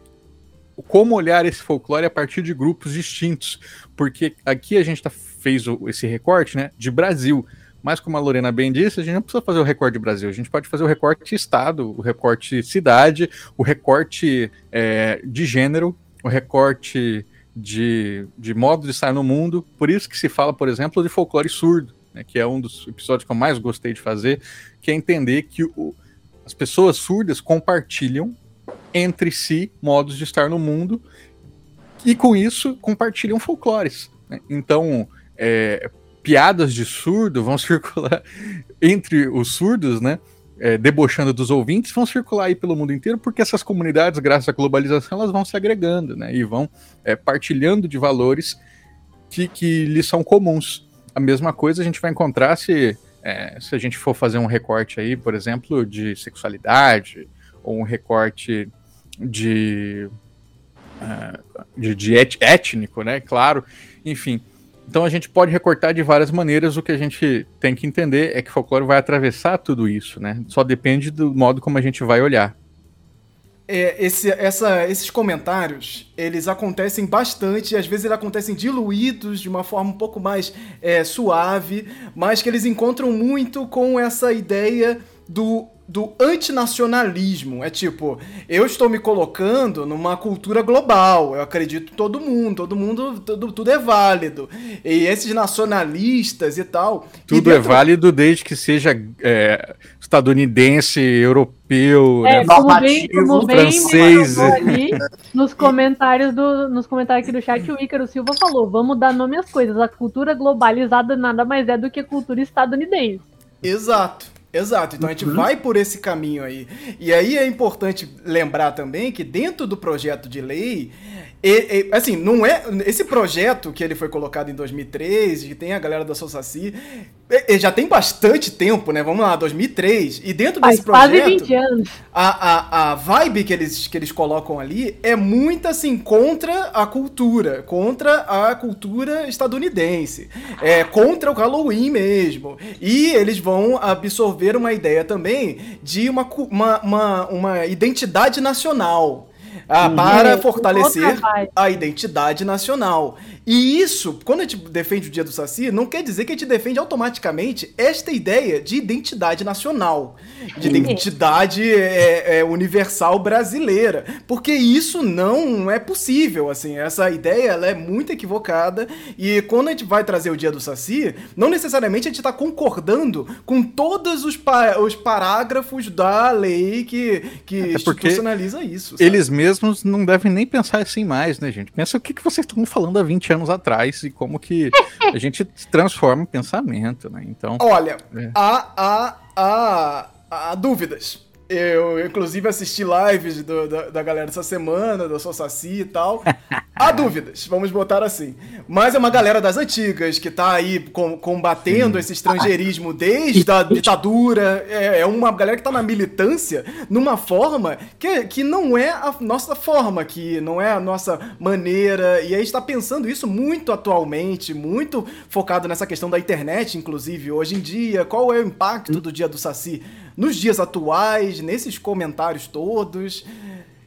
Speaker 2: como olhar esse folclore a partir de grupos distintos, porque aqui a gente tá, fez o, esse recorte né, de Brasil, mas como a Lorena bem disse, a gente não precisa fazer o recorte Brasil, a gente pode fazer o recorte estado, o recorte cidade, o recorte é, de gênero, o recorte de, de modo de estar no mundo. Por isso que se fala, por exemplo, de folclore surdo, né, que é um dos episódios que eu mais gostei de fazer, que é entender que o, as pessoas surdas compartilham entre si modos de estar no mundo e com isso compartilham folclores. Né? Então, é, piadas de surdo vão circular entre os surdos, né? É, debochando dos ouvintes, vão circular aí pelo mundo inteiro, porque essas comunidades, graças à globalização, elas vão se agregando, né? E vão é, partilhando de valores que, que lhes são comuns. A mesma coisa a gente vai encontrar se, é, se a gente for fazer um recorte aí, por exemplo, de sexualidade, ou um recorte de, é, de, de étnico, né? Claro, enfim. Então a gente pode recortar de várias maneiras. O que a gente tem que entender é que folclore vai atravessar tudo isso, né? Só depende do modo como a gente vai olhar.
Speaker 1: É, esse, essa, esses comentários, eles acontecem bastante, às vezes eles acontecem diluídos de uma forma um pouco mais é, suave, mas que eles encontram muito com essa ideia do do antinacionalismo. É tipo, eu estou me colocando numa cultura global. Eu acredito em todo mundo, todo mundo, tudo, tudo é válido. E esses nacionalistas e tal.
Speaker 2: Tudo
Speaker 1: e
Speaker 2: é válido desde que seja é, estadunidense, europeu,
Speaker 3: É,
Speaker 2: né?
Speaker 3: como bem, como bem
Speaker 2: francês.
Speaker 3: falou ali nos comentários do, nos comentários aqui do chat, o Ícaro Silva falou: vamos dar nome às coisas. A cultura globalizada nada mais é do que a cultura estadunidense.
Speaker 1: Exato. Exato, então a gente vai por esse caminho aí. E aí é importante lembrar também que dentro do projeto de lei, e- e, assim, não é esse projeto que ele foi colocado em 2003, que tem a galera da Sosaci, já tem bastante tempo, né? Vamos lá, 2003. E dentro
Speaker 3: Faz
Speaker 1: desse
Speaker 3: quase
Speaker 1: projeto,
Speaker 3: 20 anos.
Speaker 1: a, a, a vibe que eles, que eles colocam ali é muito assim contra a cultura, contra a cultura estadunidense, é contra o Halloween mesmo. E eles vão absorver uma ideia também de uma, uma, uma, uma identidade nacional. Ah, para
Speaker 3: É,
Speaker 1: fortalecer a identidade nacional. E isso, quando a gente defende o Dia do Saci, não quer dizer que a gente defende automaticamente esta ideia de identidade nacional, de identidade é, é, universal brasileira, porque isso não é possível, assim, essa ideia ela é muito equivocada e quando a gente vai trazer o Dia do Saci, não necessariamente a gente está concordando com todos os, pa- os parágrafos da lei que, que
Speaker 2: porque
Speaker 1: institucionaliza isso. sabe?
Speaker 2: Eles mesmos não devem nem pensar assim mais, né, gente? Pensa o que, que vocês estão falando há 20 anos atrás e como que a gente transforma o pensamento, né? Então,
Speaker 1: Olha,
Speaker 2: É.
Speaker 1: há, há, há, há dúvidas. Eu, inclusive, assisti lives do- da, da galera essa semana, da Sou Saci e tal. Há dúvidas, vamos botar assim. Mas é uma galera das antigas que tá aí com- combatendo esse estrangeirismo desde a ditadura. É, é uma galera que tá na militância numa forma que, que não é a nossa forma aqui, não é a nossa maneira. E aí está pensando isso muito atualmente, muito focado nessa questão da internet, inclusive, hoje em dia. Qual é o impacto do dia do Saci nos dias atuais, nesses comentários todos?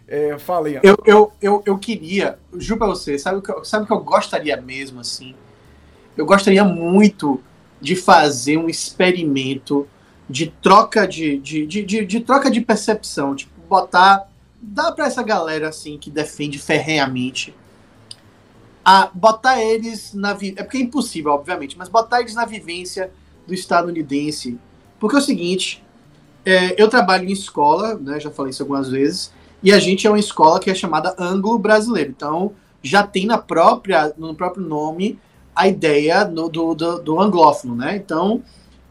Speaker 1: É, falem.
Speaker 4: Eu, eu, eu, eu queria, juro pra você, sabe o, que eu, sabe o que eu gostaria mesmo, assim? Eu gostaria muito de fazer um experimento de troca de, de, de, de, de troca de percepção. Tipo, botar. Dá pra essa galera, assim, que defende ferrenhamente. A, botar eles na. vi- É porque é impossível, obviamente, mas botar eles na vivência do estadunidense. Porque é o seguinte. É, eu trabalho em escola, né? Já falei isso algumas vezes. E a gente é uma escola que é chamada anglo-brasileiro. Então, já tem na própria, no próprio nome a ideia no- do, do, do anglófono, né? Então,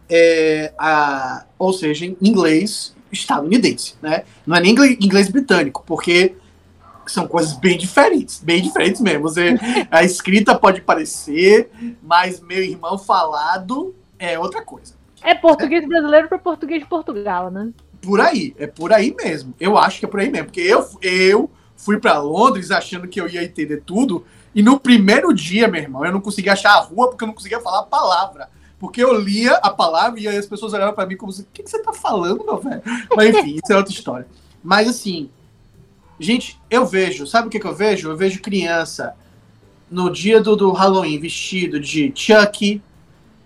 Speaker 4: é, a, ou seja, em inglês estadunidense, né? Não é nem inglês, inglês britânico, porque são coisas bem diferentes, bem diferentes mesmo. Você, a escrita pode parecer, mas meu irmão falado é outra coisa.
Speaker 3: É português brasileiro para português de Portugal, né?
Speaker 4: por aí, é por aí mesmo. Eu acho que é por aí mesmo, porque eu, eu fui pra Londres achando que eu ia entender tudo, e no primeiro dia, meu irmão, eu não conseguia achar a rua porque eu não conseguia falar a palavra. Porque eu lia a palavra e as pessoas olhavam pra mim como assim, o que, que você tá falando, meu velho? Mas enfim, isso é outra história. Mas assim, gente, eu vejo, sabe o que, que eu vejo? Eu vejo criança no dia do, do Halloween vestido de Chucky,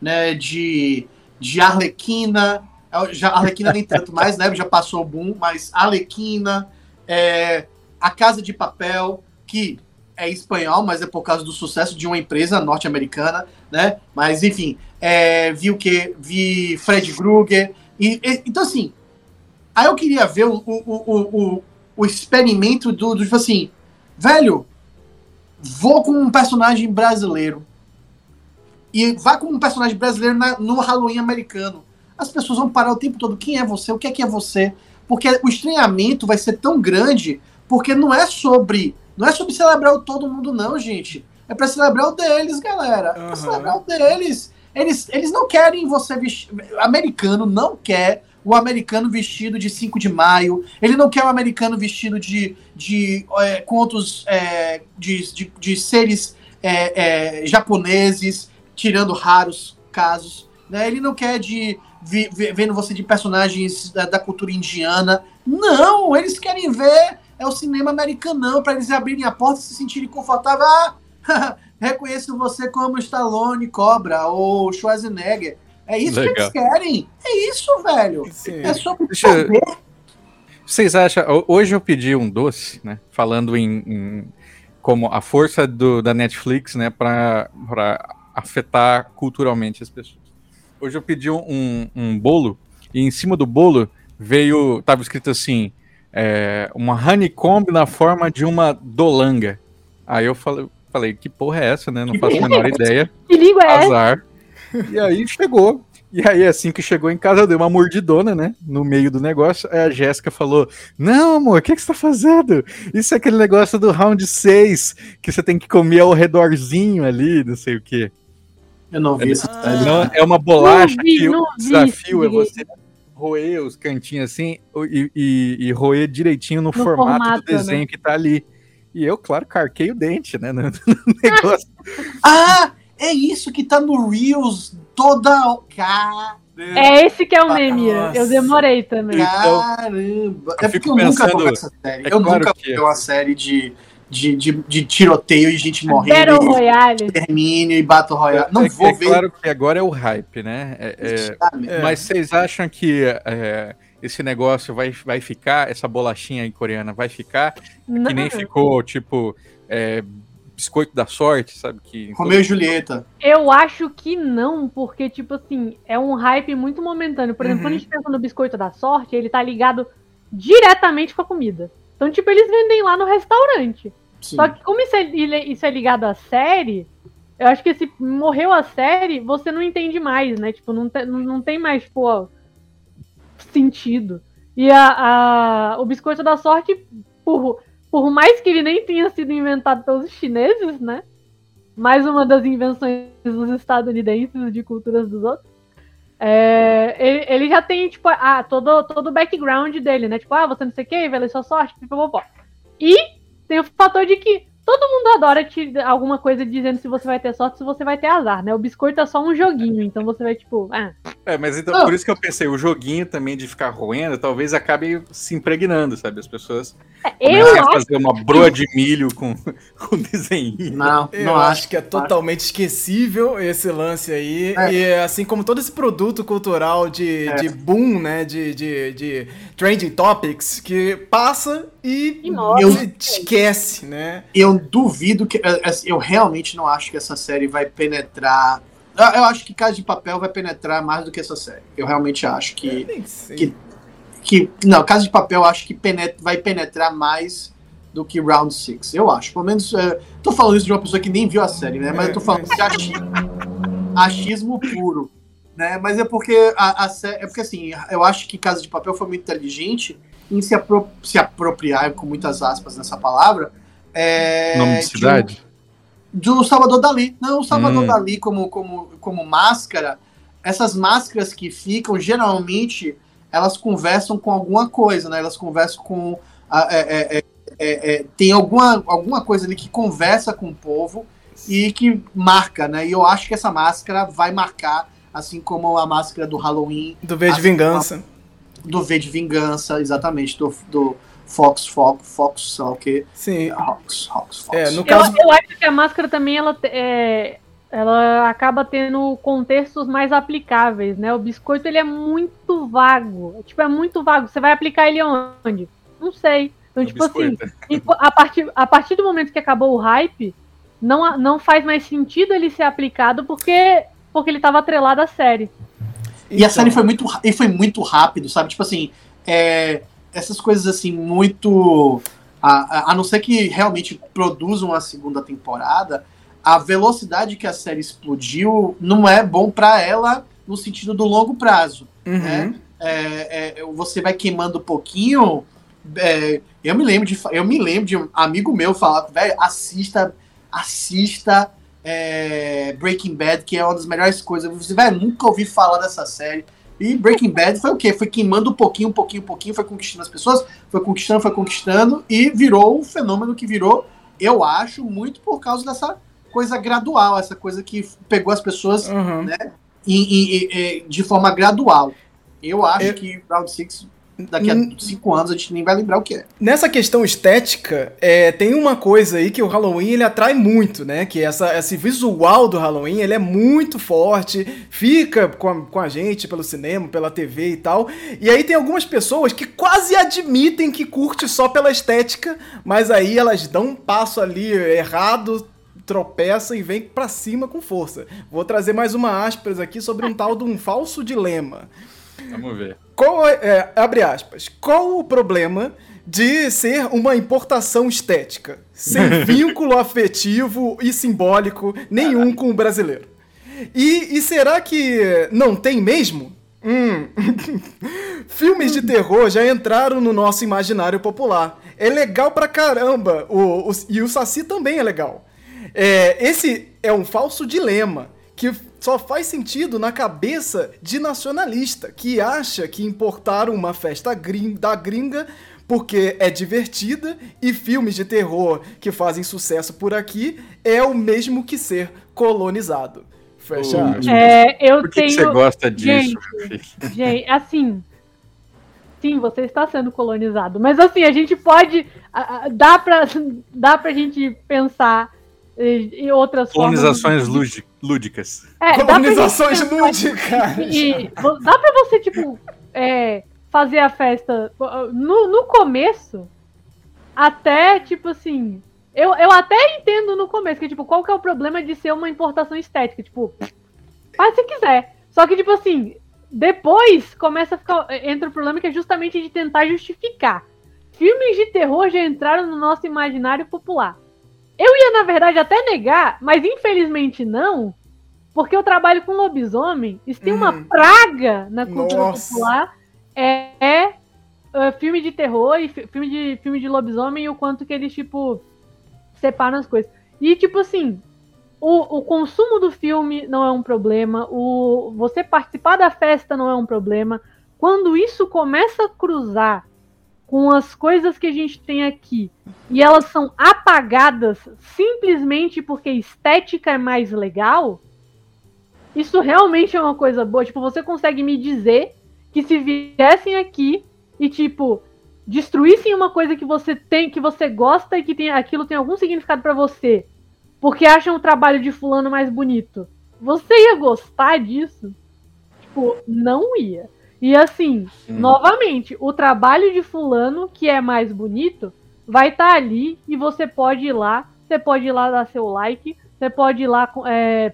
Speaker 4: né, de, de Arlequina, já, Arlequina nem tanto mais, né? Já passou o boom, mas Arlequina, é, A Casa de Papel, que é espanhol, mas é por causa do sucesso de uma empresa norte-americana, né? Mas enfim, é, vi o que? Vi Fred Krueger. E, e- então, assim, aí eu queria ver o, o, o, o, o experimento do, do, tipo assim, velho, vou com um personagem brasileiro. E vá com um personagem brasileiro na- no Halloween americano as pessoas vão parar o tempo todo. Quem é você? O que é que é você? Porque o estranhamento vai ser tão grande, porque não é sobre. Não é sobre celebrar o todo mundo, não, gente. É pra celebrar o deles, galera. É pra celebrar o deles. Eles, eles não querem você vestir. Americano não quer o americano vestido de 5 de maio. Ele não quer o americano vestido de, de é, contos é, de, de, de seres é, é, japoneses, tirando raros casos. Né? Ele não quer de vi- vi- vendo você de personagens da, da cultura indiana. Não, eles querem ver é o cinema americanão para eles abrirem a porta e se sentirem confortáveis. Ah, reconheço você como Stallone, Cobra ou Schwarzenegger. É isso que
Speaker 2: Legal.
Speaker 4: eles querem. É isso, velho.
Speaker 1: Sim.
Speaker 4: É sobre
Speaker 2: Deixa eu-
Speaker 4: poder.
Speaker 2: Vocês acham. ho- Hoje eu pedi um doce, né? Falando em. em- como a força do- da Netflix, né? Pra afetar culturalmente as pessoas. Hoje eu pedi um, um bolo e em cima do bolo veio. Tava escrito assim: é, uma honeycomb na forma de uma dolanga. Aí eu falei, falei que porra é essa, né? Não faço a menor
Speaker 4: é
Speaker 2: ideia.
Speaker 3: Que língua é?
Speaker 2: Azar. E aí chegou. E aí, assim que chegou em casa, eu dei uma mordidona, né? No meio do negócio. Aí a Jéssica falou: Não, amor, o que, que você tá fazendo? Isso é aquele negócio do round 6, que você tem que comer ao redorzinho ali, não sei o quê.
Speaker 4: Eu não vi essa
Speaker 1: Ah.
Speaker 2: Não, é uma bolacha
Speaker 3: vi,
Speaker 2: que o
Speaker 3: vi
Speaker 2: desafio é
Speaker 3: esse
Speaker 2: você roer os cantinhos assim e, e, e roer direitinho no,
Speaker 3: No
Speaker 2: formato,
Speaker 3: formato,
Speaker 2: do desenho
Speaker 3: né?
Speaker 2: que tá ali. E eu, claro, carquei o dente, né? No, no negócio.
Speaker 4: Ah, é isso que tá no Reels toda. Cara.
Speaker 3: É esse que é o meme.
Speaker 1: Nossa.
Speaker 3: Eu demorei também.
Speaker 2: Então,
Speaker 4: Caramba!
Speaker 2: eu
Speaker 4: É porque eu nunca vi essa série.
Speaker 2: é
Speaker 4: eu
Speaker 2: claro
Speaker 4: nunca
Speaker 2: que-
Speaker 4: vi uma série de, de, de, de tiroteio e gente morrendo.
Speaker 3: Battle
Speaker 4: e
Speaker 3: Royale.
Speaker 4: extermínio e Battle Royale. Não
Speaker 2: é,
Speaker 4: vou
Speaker 2: é
Speaker 4: ver.
Speaker 2: claro que agora é o hype, né? É- é?
Speaker 1: É.
Speaker 2: Mas vocês acham que é, esse negócio vai, vai ficar, essa bolachinha aí coreana vai ficar?
Speaker 3: Não,
Speaker 2: Que nem ficou, tipo, é, biscoito da sorte, sabe? Que
Speaker 4: Romeu e Julieta.
Speaker 3: Eu acho que não, porque, tipo assim, é um hype muito momentâneo. Por exemplo,
Speaker 1: Uhum.
Speaker 3: quando a gente pensa no biscoito da sorte, ele tá ligado diretamente com a comida. Então, tipo, eles vendem lá no restaurante.
Speaker 4: Sim.
Speaker 3: Só que como isso é, isso é ligado à série, eu acho que se morreu a série, você não entende mais, né? Tipo, não, te- não, tem mais, pô, sentido. E a, a- o biscoito da sorte, por, por mais que ele nem tenha sido inventado pelos chineses, né? Mais uma das invenções dos estadunidenses de culturas dos outros. É, ele, ele já tem, tipo, ah, todo, todo o background dele, né? Tipo, ah, você não sei o que, vai ler sua sorte. E tem o fator de que todo mundo adora te alguma coisa dizendo se você vai ter sorte, se você vai ter azar, né? O biscoito é só um joguinho, então você vai, tipo, ah,
Speaker 2: É, mas então,
Speaker 4: Não.
Speaker 2: por isso que eu pensei, o joguinho também de ficar roendo, talvez acabe se impregnando, sabe? As pessoas
Speaker 3: eu
Speaker 2: comecem a
Speaker 3: acho
Speaker 2: fazer uma broa de milho com, com desenho.
Speaker 4: Não,
Speaker 1: Eu
Speaker 4: não
Speaker 1: acho
Speaker 4: acho.
Speaker 1: que é totalmente esquecível esse lance aí.
Speaker 4: É.
Speaker 1: E assim como todo esse produto cultural de,
Speaker 4: É.
Speaker 1: de boom, né? De, de, de trending topics, que passa e,
Speaker 3: E morre.
Speaker 1: e esquece, né?
Speaker 4: Eu duvido que. é, é, Eu realmente não acho que essa série vai penetrar. Eu eu acho que Casa de Papel vai penetrar mais do que essa série. Eu realmente acho que.
Speaker 1: Nem sei.
Speaker 4: Que- que não, Casa de Papel eu acho que penet- vai penetrar mais do que Round 6. Eu acho. Pelo menos. é, tô falando isso de uma pessoa que nem viu a série, né? Mas eu tô falando de achismo, achismo puro. Né? Mas é porque a, a é porque assim, eu acho que Casa de Papel foi muito inteligente em se, apro- se apropriar, com muitas aspas nessa palavra. É,
Speaker 2: Nome de
Speaker 4: de um-
Speaker 2: cidade?
Speaker 4: do Salvador Dali. Não, o Salvador
Speaker 2: Hum.
Speaker 4: Dali como, como, como máscara, essas máscaras que ficam, geralmente, elas conversam com alguma coisa, né? Elas conversam com. a- é, é, é, é, é, tem alguma, alguma coisa ali que conversa com o povo e que marca, né? E eu acho que essa máscara vai marcar, assim como a máscara do Halloween,
Speaker 1: Do V de
Speaker 4: Assim,
Speaker 1: Vingança.
Speaker 4: Do V de Vingança, exatamente, do, do Fox, Fox, Fox, sei lá o quê?
Speaker 1: Sim.
Speaker 4: Fox, Fox, Fox.
Speaker 1: É, no
Speaker 3: Eu,
Speaker 1: caso.
Speaker 3: eu acho que a máscara também ela, é, ela acaba tendo contextos mais aplicáveis, né? O biscoito ele é muito vago. Tipo, é muito vago. Você vai aplicar ele onde? Não sei. Então,
Speaker 2: O
Speaker 3: tipo assim,
Speaker 2: biscoito.
Speaker 3: e a partir, a partir do momento que acabou o hype, não, não faz mais sentido ele ser aplicado porque, porque ele estava atrelado à série.
Speaker 4: E a
Speaker 1: Então,
Speaker 4: série foi muito, e foi muito rápido, sabe? Tipo assim, é, essas coisas assim, muito. A, a, a não ser que realmente produzam a segunda temporada, a velocidade que a série explodiu não é bom pra ela no sentido do longo prazo.
Speaker 1: Uhum.
Speaker 4: né? É, é, você vai queimando um pouquinho. é, eu me lembro de eu me lembro de um amigo meu falar, velho, assista, assista é, Breaking Bad, que é uma das melhores coisas. Você vai nunca ouvi falar dessa série. E Breaking Bad foi o quê? Foi queimando um pouquinho, um pouquinho, um pouquinho, foi conquistando as pessoas, foi conquistando, foi conquistando e virou o fenômeno que virou. Eu acho muito por causa dessa coisa gradual, essa coisa que pegou as pessoas
Speaker 1: Uhum.
Speaker 4: em- em- em- em- de forma gradual. Eu acho
Speaker 1: Eu-
Speaker 4: que Round 6 daqui a cinco anos a gente nem vai lembrar o que é.
Speaker 1: Nessa questão estética, é, tem uma coisa aí que o Halloween ele atrai muito, né? Que essa, esse visual do Halloween ele é muito forte, fica com a, com a gente pelo cinema, pela TV e tal. E aí tem algumas pessoas que quase admitem que curte só pela estética, mas aí elas dão um passo ali errado, tropeçam e vem pra cima com força. Vou trazer mais uma aspas aqui sobre um tal de um falso dilema.
Speaker 2: Vamos ver.
Speaker 1: Qual é, abre aspas, qual o problema de ser uma importação estética, sem vínculo afetivo e simbólico nenhum com o brasileiro? E, e será que não tem mesmo? Hum. Filmes de terror já entraram no nosso imaginário popular. É legal pra caramba. O, o- e o Saci também é legal. É, esse é um falso dilema que só faz sentido na cabeça de nacionalista que acha que importar uma festa grin- da gringa porque é divertida e filmes de terror que fazem sucesso por aqui é o mesmo que ser colonizado. Fecha.
Speaker 3: É, eu
Speaker 2: Por que, que
Speaker 3: tenho.
Speaker 2: você gosta disso,
Speaker 3: Gente? Gente, assim. Sim, você está sendo colonizado. Mas assim, a gente pode. Dá pra, dá pra gente pensar em em outras
Speaker 2: Colonizações
Speaker 3: formas.
Speaker 2: lúdi- lúdicas.
Speaker 3: É, dá pra gente
Speaker 1: lúdicas.
Speaker 3: E dá pra você, tipo, é, fazer a festa no, no começo, até, tipo assim. Eu, eu até entendo no começo, que, tipo, qual que é o problema de ser uma importação estética? Tipo, faz se quiser. Só que, tipo assim, depois começa a ficar. Entra o problema que é justamente de tentar justificar. Filmes de terror já entraram no nosso imaginário popular. Eu ia, na verdade, até negar, mas infelizmente não, porque eu trabalho com lobisomem, e se tem uma
Speaker 1: Hum.
Speaker 3: praga na cultura
Speaker 1: Nossa.
Speaker 3: popular, é, é, é, filme de terror e fi- filme de, filme de lobisomem e o quanto que eles, tipo, separam as coisas. E, tipo assim, o, o consumo do filme não é um problema, o você participar da festa não é um problema. Quando isso começa a cruzar com as coisas que a gente tem aqui e elas são apagadas simplesmente porque estética é mais legal, isso realmente é uma coisa boa. Tipo, você consegue me dizer que se viessem aqui e, tipo, destruíssem uma coisa que você tem, que você gosta e que tem, aquilo tem algum significado pra você, porque acham o trabalho de fulano mais bonito, você ia gostar disso? Tipo, não ia. E assim,
Speaker 2: Hum.
Speaker 3: novamente, o trabalho de fulano que é mais bonito vai estar ali e você pode ir lá, você pode ir lá dar seu like, você pode ir lá é,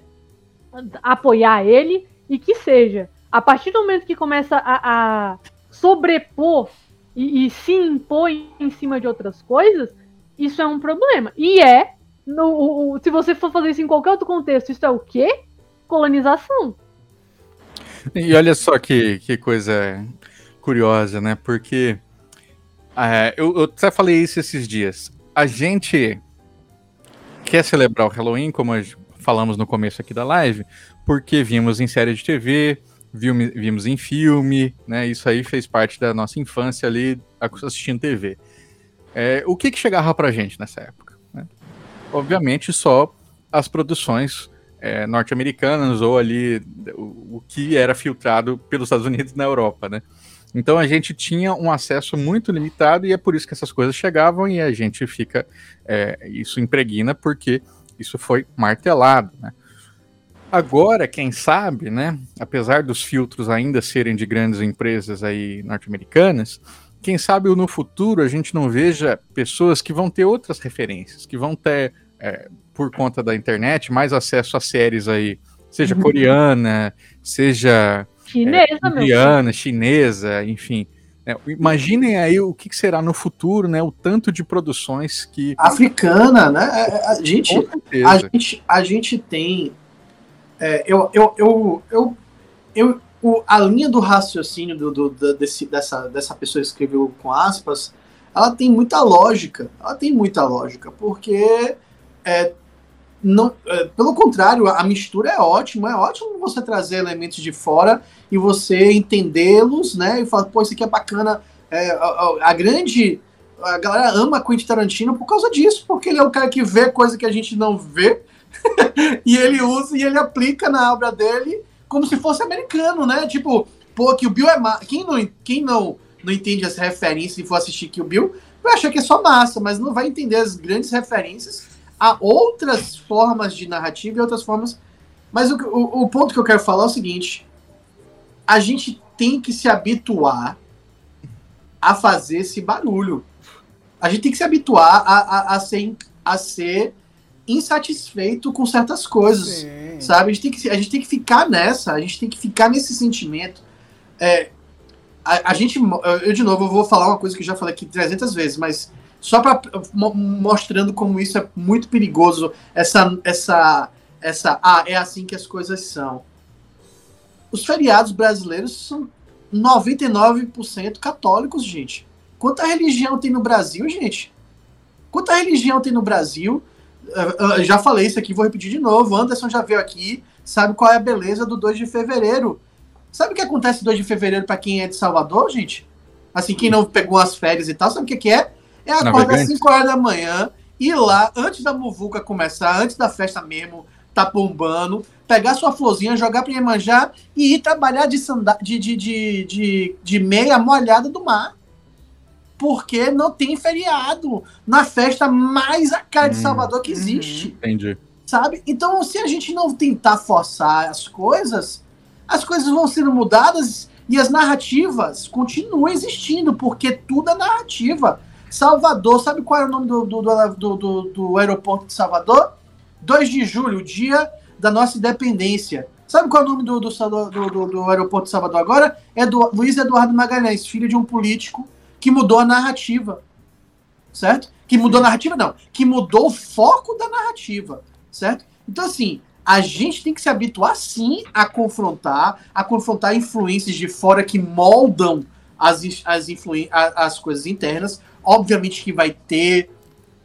Speaker 3: apoiar ele e que seja. A partir do momento que começa a, a sobrepor e, e se impor em cima de outras coisas, isso é um problema. E é, no, o- se você for fazer isso em qualquer outro contexto, isso é o quê? Colonização.
Speaker 2: E olha só que, que coisa curiosa, né? Porque é, eu, eu até falei isso esses dias. A gente quer celebrar o Halloween, como falamos no começo aqui da live, porque vimos em série de TV, vimos, vimos em filme, né? Isso aí fez parte da nossa infância ali assistindo TV. É, o que, que chegava pra gente nessa época? né? Obviamente só as produções é, norte-americanas ou ali o, o que era filtrado pelos Estados Unidos na Europa, né? Então a gente tinha um acesso muito limitado e é por isso que essas coisas chegavam e a gente fica é, isso impregna porque isso foi martelado, né? Agora, quem sabe, né? Apesar dos filtros ainda serem de grandes empresas aí norte-americanas, quem sabe no futuro a gente não veja pessoas que vão ter outras referências, que vão ter é, por conta da internet, mais acesso a séries aí, seja
Speaker 3: Uhum.
Speaker 2: coreana, seja
Speaker 3: Chinesa, filho.
Speaker 2: indiana, chinesa, enfim. né? Imaginem aí o que que será no futuro, né? O tanto de produções que.
Speaker 4: Africana, né? É, é, A gente, a gente, a gente tem. é, eu, eu, eu, eu, eu- o- a linha do raciocínio do, do- da- desse, dessa, dessa pessoa que escreveu com aspas, ela tem muita lógica. Ela tem muita lógica, porque é, não, é, pelo contrário, a, mistura é ótima. É ótimo você trazer elementos de fora e você entendê-los, né? E falar, pô, isso aqui é bacana. É, a, a- grande. A galera ama Quentin Tarantino por causa disso, porque ele é o cara que vê coisa que a gente não vê e ele usa e ele aplica na obra dele como se fosse americano, né? Tipo, pô, que o Bill é ma... quem não quem não não entende as referências e for assistir Kill Bill, vai achar que é só massa, mas não vai entender as grandes referências a outras formas de narrativa e outras formas. Mas o, o, o ponto que eu quero falar é o seguinte: a gente tem que se habituar a fazer esse barulho. A gente tem que se habituar a, a, a ser, a ser insatisfeito com certas coisas, Sim. sabe? A gente, tem que, a gente tem que ficar nessa, a gente tem que ficar nesse sentimento. É, a, a, gente, eu de novo eu vou falar uma coisa que eu já falei aqui 300 vezes, mas só para mostrando como isso é muito perigoso, essa, essa, essa, ah, é assim que as coisas são. Os feriados brasileiros são 99% católicos, gente. Quanta religião tem no Brasil, gente? Quanta religião tem no Brasil? Eu já falei isso aqui, vou repetir de novo. Anderson já veio aqui, sabe qual é a beleza do 2 de fevereiro. Sabe o que acontece 2 de fevereiro para quem é de Salvador, gente? Assim, quem não pegou as férias e tal, sabe o que, que é? É acordar às 5 horas da manhã, ir lá, antes da muvuca começar, antes da festa mesmo, tá bombando, pegar sua florzinha, jogar pra Iemanjá e ir trabalhar de, sanda de, de, de, de, de meia molhada do mar. Porque não tem feriado na festa mais a cara de hum, Salvador que existe.
Speaker 2: Uhum. Entendi.
Speaker 4: Sabe? Então, se a gente não tentar forçar as coisas, as coisas vão sendo mudadas e as narrativas continuam existindo, porque tudo é narrativa. Salvador, sabe qual é o nome do, do, do, do, do aeroporto de Salvador? 2 de julho, dia da nossa independência. Sabe qual é o nome do, do, do, do, aeroporto de Salvador agora? É do Luiz Eduardo Magalhães, filho de um político que mudou a narrativa. Certo? Que mudou a narrativa, não. Que mudou o foco da narrativa. Certo? Então, assim, a gente tem que se habituar, sim, a confrontar, a confrontar influências de fora que moldam as, as, as coisas internas. Obviamente que vai ter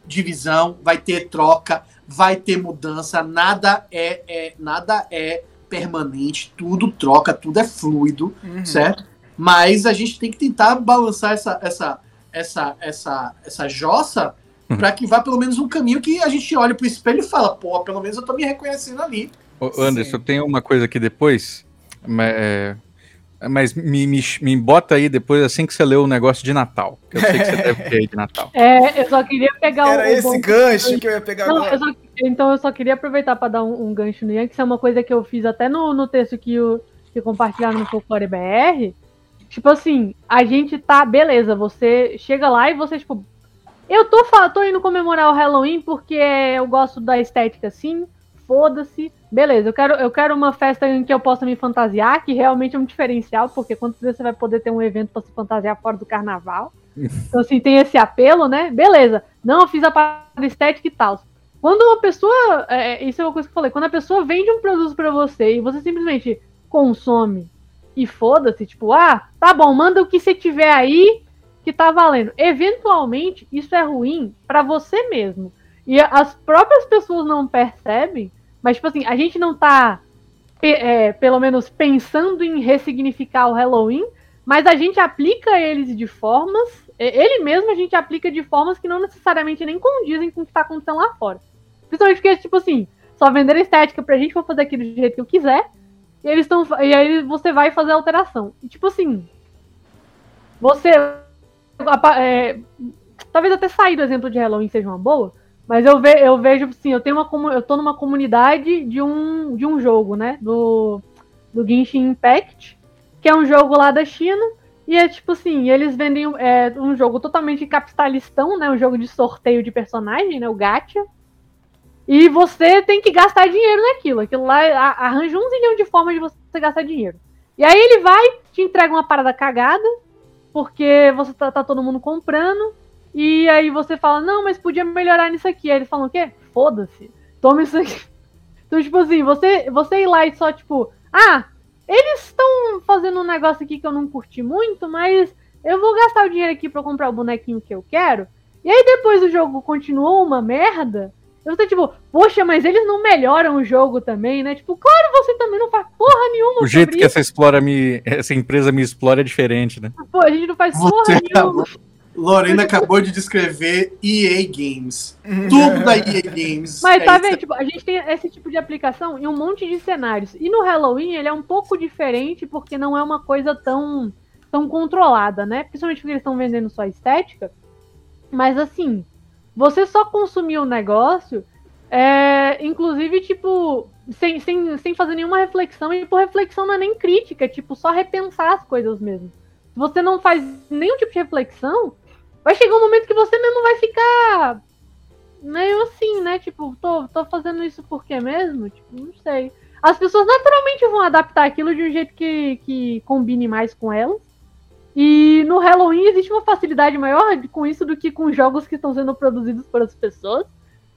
Speaker 4: divisão, vai ter troca, vai ter mudança, nada é, é nada é permanente, tudo troca, tudo é fluido, uhum. certo? Mas a gente tem que tentar balançar essa essa essa essa essa jossa uhum. para que vá pelo menos um caminho que a gente olhe pro espelho e fala, pô, pelo menos eu tô me reconhecendo ali.
Speaker 2: Ô, Anderson, tem uma coisa aqui depois, é, mas me, me, me bota aí depois, assim que você leu o negócio de Natal. Que eu sei que você deve ter aí de Natal.
Speaker 3: É, eu só queria pegar
Speaker 1: Era o. Era esse gancho que eu ia pegar Não, agora.
Speaker 3: Eu só, então eu só queria aproveitar para dar um, um, gancho no Ian, que isso é uma coisa que eu fiz até no, no texto que, o, que compartilharam no Folclore BR. Tipo assim, a gente tá. Beleza, você chega lá e você, tipo. Eu tô, tô indo comemorar o Halloween porque eu gosto da estética assim foda-se. Beleza, eu quero, eu quero uma festa em que eu possa me fantasiar, que realmente é um diferencial, porque quantas vezes você vai poder ter um evento para se fantasiar fora do carnaval? Então, assim, tem esse apelo, né? Beleza, não, eu fiz a parte estética e tal. Quando uma pessoa. É, isso é uma coisa que eu falei. Quando a pessoa vende um produto para você e você simplesmente consome e foda-se, tipo, ah, tá bom, manda o que você tiver aí que tá valendo. Eventualmente, isso é ruim para você mesmo. E as próprias pessoas não percebem mas, tipo assim, a gente não tá, é, pelo menos, pensando em ressignificar o Halloween, mas a gente aplica eles de formas. Ele mesmo a gente aplica de formas que não necessariamente nem condizem com o que tá acontecendo lá fora. Principalmente porque, tipo assim, só vender estética pra gente, vou fazer aquilo do jeito que eu quiser. E eles estão. E aí você vai fazer alteração. E tipo assim. Você. É, talvez até sair do exemplo de Halloween seja uma boa. Mas eu, ve, eu vejo, assim, eu tenho uma eu tô numa comunidade de um, de um jogo, né? Do, do Genshin Impact, que é um jogo lá da China. E é tipo assim, eles vendem é, um jogo totalmente capitalistão, né? Um jogo de sorteio de personagem, né? O gacha. E você tem que gastar dinheiro naquilo. Aquilo lá arranja um zilhão de formas de você gastar dinheiro. E aí ele vai, te entrega uma parada cagada, porque você tá, tá todo mundo comprando. E aí você fala, não, mas podia melhorar nisso aqui. Aí eles falam o quê? Foda-se. Toma isso aqui. Então, tipo assim, você, você ir lá e só, tipo, ah, eles estão fazendo um negócio aqui que eu não curti muito, mas eu vou gastar o dinheiro aqui pra comprar o bonequinho que eu quero. E aí depois o jogo continuou uma merda. Eu tô tipo, poxa, mas eles não melhoram o jogo também, né? Tipo, claro, você também não faz porra nenhuma.
Speaker 2: O jeito que essa, explora me, essa empresa me explora é diferente, né?
Speaker 3: Pô, a gente não faz porra você nenhuma.
Speaker 4: Lorena acabou de descrever EA Games. Tudo da EA Games.
Speaker 3: Mas é tá vendo? Tipo, a gente tem esse tipo de aplicação em um monte de cenários. E no Halloween ele é um pouco diferente porque não é uma coisa tão tão controlada, né? Principalmente porque eles estão vendendo só estética. Mas assim, você só consumir o negócio, é, inclusive, tipo, sem, sem, sem fazer nenhuma reflexão, e por reflexão não é nem crítica, é, tipo, só repensar as coisas mesmo. Se você não faz nenhum tipo de reflexão, vai chegar um momento que você mesmo vai ficar meio assim, né? Tipo, tô, tô fazendo isso por quê mesmo? Tipo, não sei. As pessoas naturalmente vão adaptar aquilo de um jeito que, que combine mais com elas. E no Halloween existe uma facilidade maior com isso do que com jogos que estão sendo produzidos por as pessoas.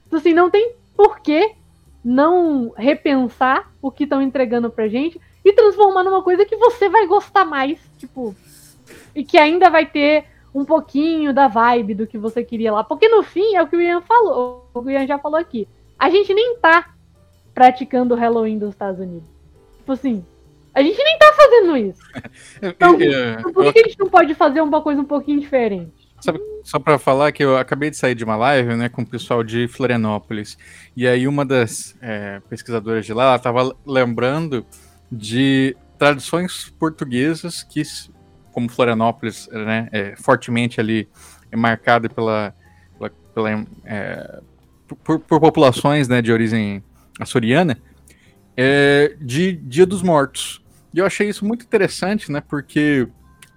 Speaker 3: Então, assim, não tem por que não repensar o que estão entregando pra gente e transformar numa coisa que você vai gostar mais, tipo, e que ainda vai ter um pouquinho da vibe do que você queria lá. Porque no fim é o que o Ian falou, o Ian já falou aqui. A gente nem tá praticando o Halloween dos Estados Unidos. Tipo assim, a gente nem tá fazendo isso. Então, então por que a gente não pode fazer uma coisa um pouquinho diferente?
Speaker 2: Sabe, só para falar que eu acabei de sair de uma live, né, com o pessoal de Florianópolis. E aí uma das é, pesquisadoras de lá, ela tava lembrando de tradições portuguesas que, como Florianópolis, né, é fortemente ali é marcada pela, pela, pela é, por, por, populações, né, de origem açoriana, é, de Dia dos Mortos. E eu achei isso muito interessante, né? Porque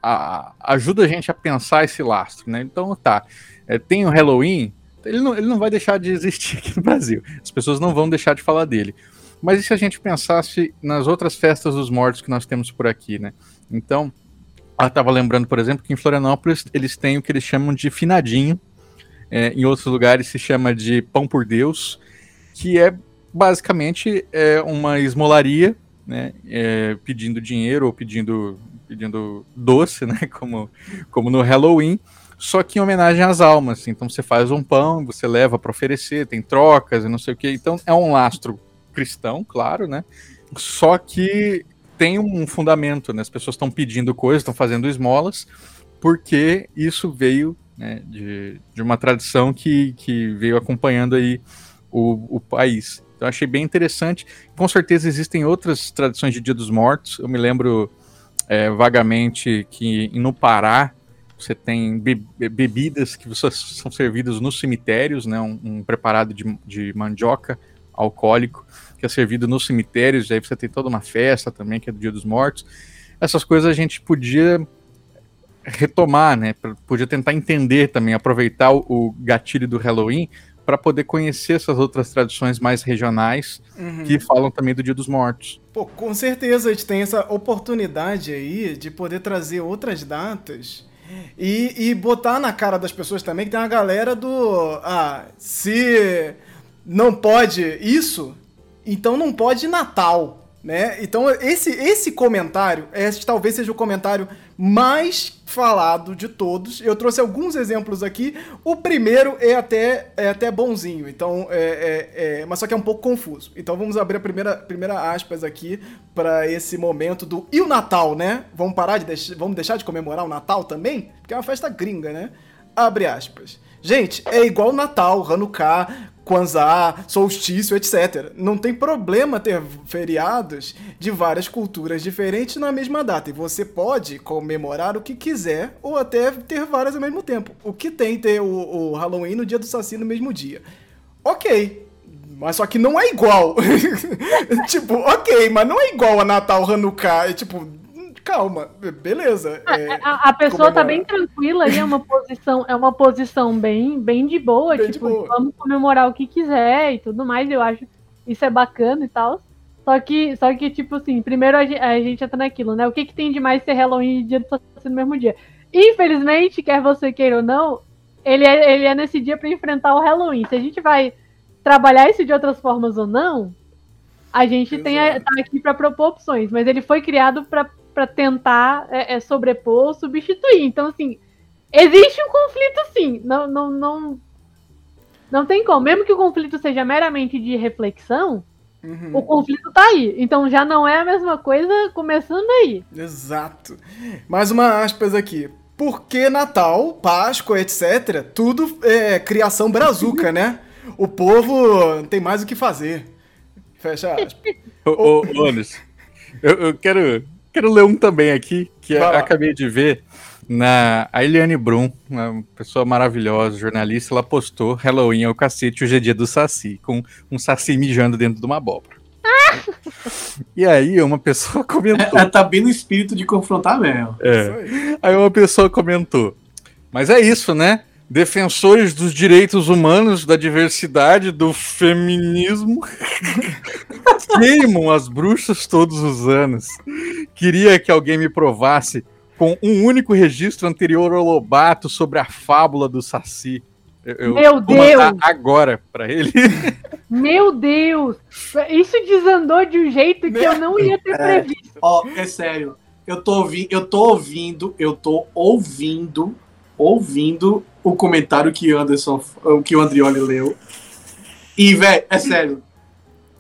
Speaker 2: a, ajuda a gente a pensar esse lastro, né? Então, tá, é, tem o Halloween, ele não, ele não vai deixar de existir aqui no Brasil. As pessoas não vão deixar de falar dele. Mas e se a gente pensasse nas outras festas dos mortos que nós temos por aqui, né? Então, estava lembrando, por exemplo, que em Florianópolis eles têm o que eles chamam de finadinho, é, em outros lugares se chama de pão por Deus, que é basicamente é uma esmolaria, né, é, pedindo dinheiro ou pedindo, pedindo doce, né, como, como no Halloween, só que em homenagem às almas. Então você faz um pão, você leva para oferecer, tem trocas e não sei o que. Então é um lastro cristão, claro, né? Só que tem um fundamento, né? As pessoas estão pedindo coisas, estão fazendo esmolas, porque isso veio né, de, de uma tradição que, que veio acompanhando aí o, o país. Então achei bem interessante. Com certeza existem outras tradições de Dia dos Mortos. Eu me lembro é, vagamente que no Pará você tem be bebidas que são servidas nos cemitérios, né? Um, um preparado de, de, mandioca alcoólico que é servido nos cemitérios. Aí você tem toda uma festa também que é do Dia dos Mortos. Essas coisas a gente podia retomar, né? Podia tentar entender também, aproveitar o, gatilho do Halloween para poder conhecer essas outras tradições mais regionais uhum. que falam também do Dia dos Mortos.
Speaker 1: Pô, com certeza a gente tem essa oportunidade aí de poder trazer outras datas e, e botar na cara das pessoas também que tem uma galera do. Ah, se não pode isso, então não pode Natal. Né? Então, esse, esse comentário, esse talvez seja o comentário mais falado de todos. Eu trouxe alguns exemplos aqui. O primeiro é até, é até bonzinho, então é, é, é mas só que é um pouco confuso. Então vamos abrir a primeira, primeira aspas aqui para esse momento do e o Natal, né? Vamos parar de deixar, vamos deixar de comemorar o Natal também, porque é uma festa gringa, né? Abre aspas. Gente, é igual Natal, Hanukkah, Kwanzaa, solstício, etc. Não tem problema ter feriados de várias culturas diferentes na mesma data. E você pode comemorar o que quiser ou até ter várias ao mesmo tempo. O que tem ter o, o Halloween no dia do Saci no mesmo dia. Ok, mas só que não é igual. tipo, ok, mas não é igual a Natal, Hanukkah. É tipo, calma, beleza.
Speaker 3: Ah, é, a, a, pessoa comemorar. tá bem tranquila e é uma posição, é uma posição bem, bem de boa, bem tipo, de boa. vamos comemorar o que quiser e tudo mais, eu acho isso é bacana e tal. Só que, só que, tipo assim, primeiro a gente, a gente entra naquilo, né? O que, que tem de mais ser Halloween e dia do Saci no mesmo dia? Infelizmente, quer você queira ou não, ele é, ele é nesse dia para enfrentar o Halloween. Se a gente vai trabalhar isso de outras formas ou não, a gente tem a, tá aqui para propor opções, mas ele foi criado para para tentar é, é, sobrepor, substituir. Então, assim, existe um conflito sim. Não, não, não, não tem como. Mesmo que o conflito seja meramente de reflexão, uhum. o conflito tá aí. Então já não é a mesma coisa começando aí.
Speaker 1: Exato. Mais uma aspas aqui. Porque Natal, Páscoa, etc., tudo é criação brazuca, né? O povo tem mais o que fazer. Fecha aspas.
Speaker 2: Ô, ô, ô eu, eu quero quero ler um também aqui, que
Speaker 1: Vai
Speaker 2: eu
Speaker 1: lá.
Speaker 2: acabei de ver na a Eliane Brum, uma pessoa maravilhosa, jornalista, ela postou Halloween é o cacete, hoje é dia do Saci, com um Saci mijando dentro de uma abóbora. E aí uma pessoa comentou.
Speaker 4: Ela tá bem no espírito de confrontar mesmo.
Speaker 2: É.
Speaker 1: Aí
Speaker 2: uma pessoa comentou. Mas é isso, né? Defensores dos direitos humanos, da diversidade, do feminismo, queimam as bruxas todos os anos. Queria que alguém me provasse com um único registro anterior ao Lobato sobre a fábula do Saci. Eu, eu
Speaker 3: Meu Deus!
Speaker 2: agora pra ele.
Speaker 3: Meu Deus! Isso desandou de um jeito que eu não ia ter
Speaker 4: É.
Speaker 3: previsto.
Speaker 4: Ó, é sério. Eu tô, ouvi eu tô ouvindo, eu tô ouvindo, ouvindo o comentário que Anderson, que o Andrioli leu. E, velho, é sério.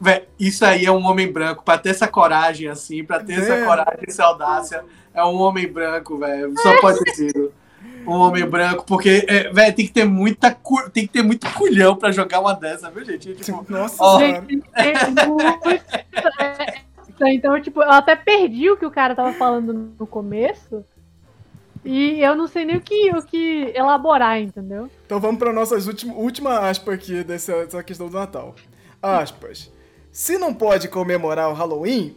Speaker 4: Véi, isso aí é um homem branco. Pra ter essa coragem assim, pra ter essa
Speaker 1: É.
Speaker 4: coragem, essa audácia, é um homem branco, velho. Só pode ter sido. Um homem branco, porque, é, velho, tem que ter muita tem que ter muito culhão pra jogar uma dessa, viu, gente? Tipo,
Speaker 1: Nossa
Speaker 4: Ó.
Speaker 3: Gente, é muito. Então, tipo, eu até perdi o que o cara tava falando no começo. E eu não sei nem o que, o que elaborar, entendeu?
Speaker 1: Então vamos para últimas última aspa aqui dessa, dessa questão do Natal. Aspas. Se não pode comemorar o Halloween,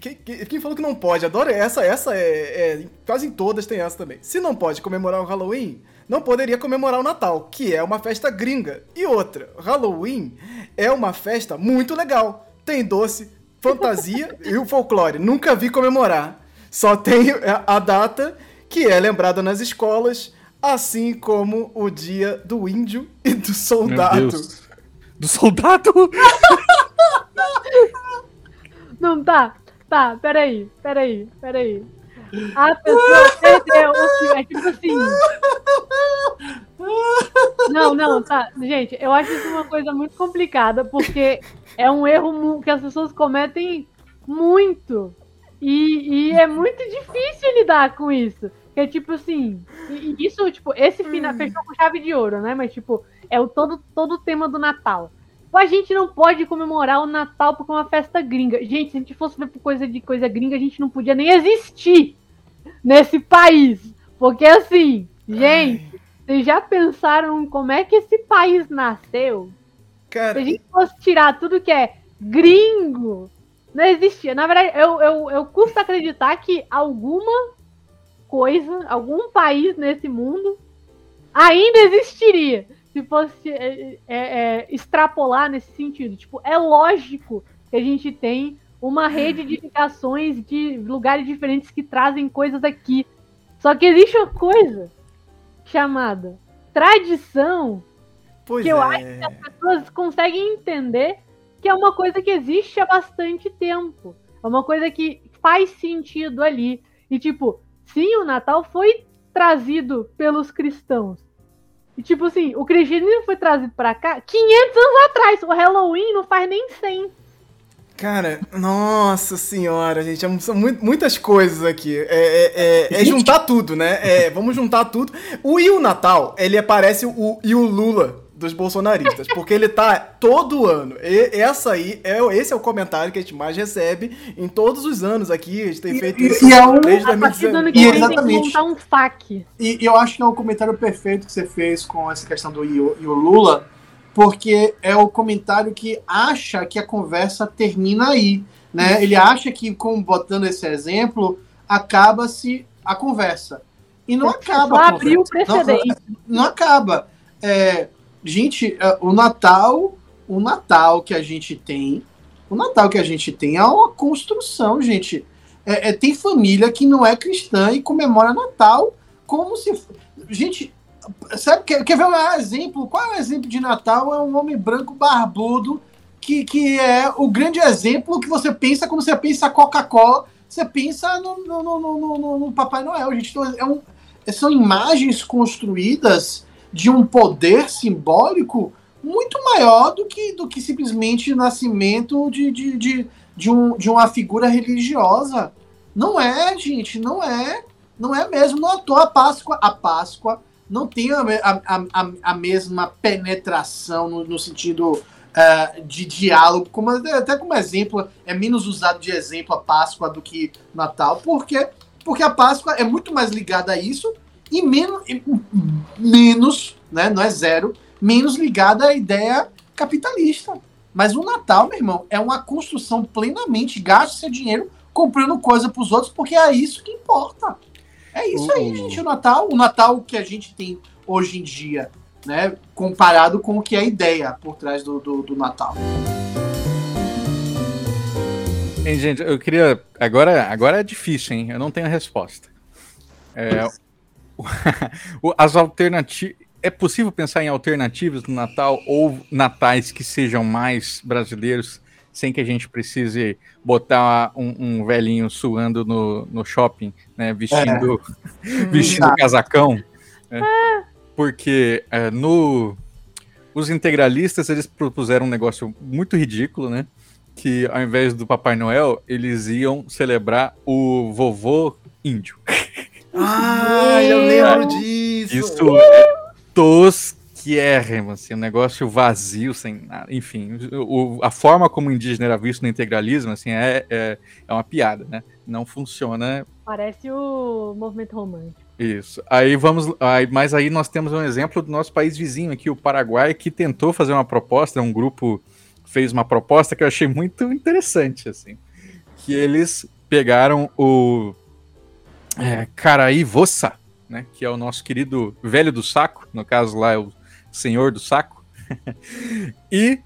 Speaker 1: quem, quem- falou que não pode? Adoro essa, essa é, é- quase em todas tem essa também. Se não pode comemorar o Halloween, não poderia comemorar o Natal, que é uma festa gringa. E outra, Halloween é uma festa muito legal. Tem doce, fantasia e o folclore. Nunca vi comemorar. Só tem a data que é lembrada nas escolas, assim como o dia do índio e do
Speaker 2: Meu
Speaker 1: soldado.
Speaker 2: Deus. Do soldado?
Speaker 3: Não, tá. Tá, peraí, peraí, peraí. A pessoa perdeu o que. É tipo assim. Não, não, tá. Gente, eu acho isso uma coisa muito complicada, porque é um erro que as pessoas cometem muito. E, e é muito difícil lidar com isso. Que é tipo assim. isso, tipo, esse final fechou com chave de ouro, né? Mas, tipo, é o todo, todo o tema do Natal. A gente não pode comemorar o Natal porque é uma festa gringa. Gente, se a gente fosse ver por coisa de coisa gringa, a gente não podia nem existir nesse país. Porque assim, gente, vocês já pensaram como é que esse país nasceu? Se
Speaker 1: Cara,
Speaker 3: a gente fosse tirar tudo que é gringo, não existia. Na verdade, eu, eu, eu custo acreditar que alguma coisa, algum país nesse mundo ainda existiria. Se fosse é, é, é, extrapolar nesse sentido. Tipo, é lógico que a gente tem uma rede de ligações de lugares diferentes que trazem coisas aqui. Só que existe uma coisa chamada tradição
Speaker 1: pois
Speaker 3: que eu
Speaker 1: é.
Speaker 3: as pessoas conseguem entender que é uma coisa que existe há bastante tempo. É uma coisa que faz sentido ali. E, tipo, sim, o Natal foi trazido pelos cristãos. E, tipo assim, o cristianismo foi trazido pra cá 500 anos atrás. O Halloween não faz nem 100.
Speaker 1: Cara, nossa senhora, gente, é- são mu- muitas coisas aqui. É, é- é- é juntar tudo, né? É, vamos juntar tudo. O e o Natal, ele parece o e o Lula dos bolsonaristas, porque ele tá todo ano. E, essa aí, é, esse é o comentário que a gente mais recebe em todos os anos aqui. A gente tem feito
Speaker 4: e-
Speaker 1: isso
Speaker 4: e é um-
Speaker 1: desde
Speaker 3: A partir do ano
Speaker 1: 2019.
Speaker 3: que
Speaker 4: E
Speaker 3: tem
Speaker 4: exatamente.
Speaker 3: montar um FAQ.
Speaker 4: E e eu acho que é o comentário perfeito que você fez com essa questão do e o, e o Lula, porque é o comentário que acha que a conversa termina aí. Né? Ele acha que, com botando esse exemplo, acaba-se a conversa. E não acaba.
Speaker 3: Só abriu o
Speaker 4: conversa. Não-
Speaker 3: precedente.
Speaker 4: não acaba. É, gente, é, o Natal, o Natal que a gente tem, o Natal que a gente tem é uma construção, gente. É, é, tem família que não é cristã e comemora Natal como se. Gente, sabe, quer, quer ver um exemplo? Qual é o exemplo de Natal? É um homem branco barbudo que, que é o grande exemplo que você pensa quando você pensa Coca-Cola, você pensa no, no, no, no- no- Papai Noel, gente. Então, é um, são imagens construídas de um poder simbólico muito maior do que, do que simplesmente o nascimento de, de, de, de, um, de uma figura religiosa. Não é, gente, não é. Não é mesmo. Não à toa a Páscoa. A Páscoa não tem a, a, a, a- mesma penetração no, no sentido uh, de diálogo, como, até como exemplo, é menos usado de exemplo a Páscoa do que Natal. Por quê? Porque a Páscoa é muito mais ligada a isso e menos, menos né, não é zero, menos ligada à ideia capitalista. Mas o Natal, meu irmão, é uma construção plenamente, gaste seu dinheiro comprando coisa para os outros, porque é isso que importa. É isso aí, uhum. gente, o Natal. O Natal que a gente tem hoje em dia, né? Comparado com o que é a ideia por trás do, do, do Natal.
Speaker 2: Hein, gente, eu queria. Agora, agora é difícil, hein? Eu não tenho a resposta. É, as alternativas é possível pensar em alternativas no Natal ou natais que sejam mais brasileiros, sem que a gente precise botar um, um velhinho suando no, no shopping, né, vestindo, é. vestindo casacão. Né? Porque é, no, os integralistas eles propuseram um negócio muito ridículo, né? Que ao invés do Papai Noel, eles iam celebrar o vovô índio.
Speaker 1: Ah, eu lembro disso!
Speaker 2: Isso é tosquérrimo, assim, um negócio vazio, sem nada. Enfim, o, a forma como o indígena era visto no integralismo, assim, é, é, é uma piada, né? Não funciona.
Speaker 3: Parece o movimento romântico.
Speaker 2: Isso. Aí vamos. Aí, mas aí nós temos um exemplo do nosso país vizinho aqui, o Paraguai, que tentou fazer uma proposta, um grupo fez uma proposta que eu achei muito interessante, assim. Que eles pegaram o é, né? Que é o nosso querido velho do saco, no caso lá é o senhor do saco. e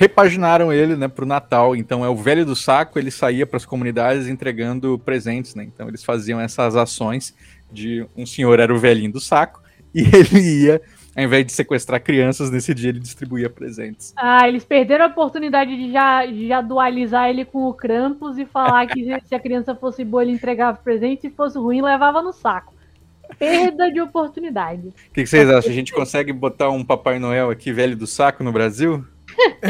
Speaker 2: repaginaram ele, né, pro Natal. Então é o velho do saco, ele saía para as comunidades entregando presentes, né? Então eles faziam essas ações de um senhor era o velhinho do saco e ele ia ao invés de sequestrar crianças, nesse dia ele distribuía presentes.
Speaker 3: Ah, eles perderam a oportunidade de já, de já dualizar ele com o Krampus e falar que se a criança fosse boa, ele entregava presente, se fosse ruim, levava no saco. Perda de oportunidade. O
Speaker 2: que, que, vocês acham? A gente consegue botar um Papai Noel aqui, velho do saco, no Brasil?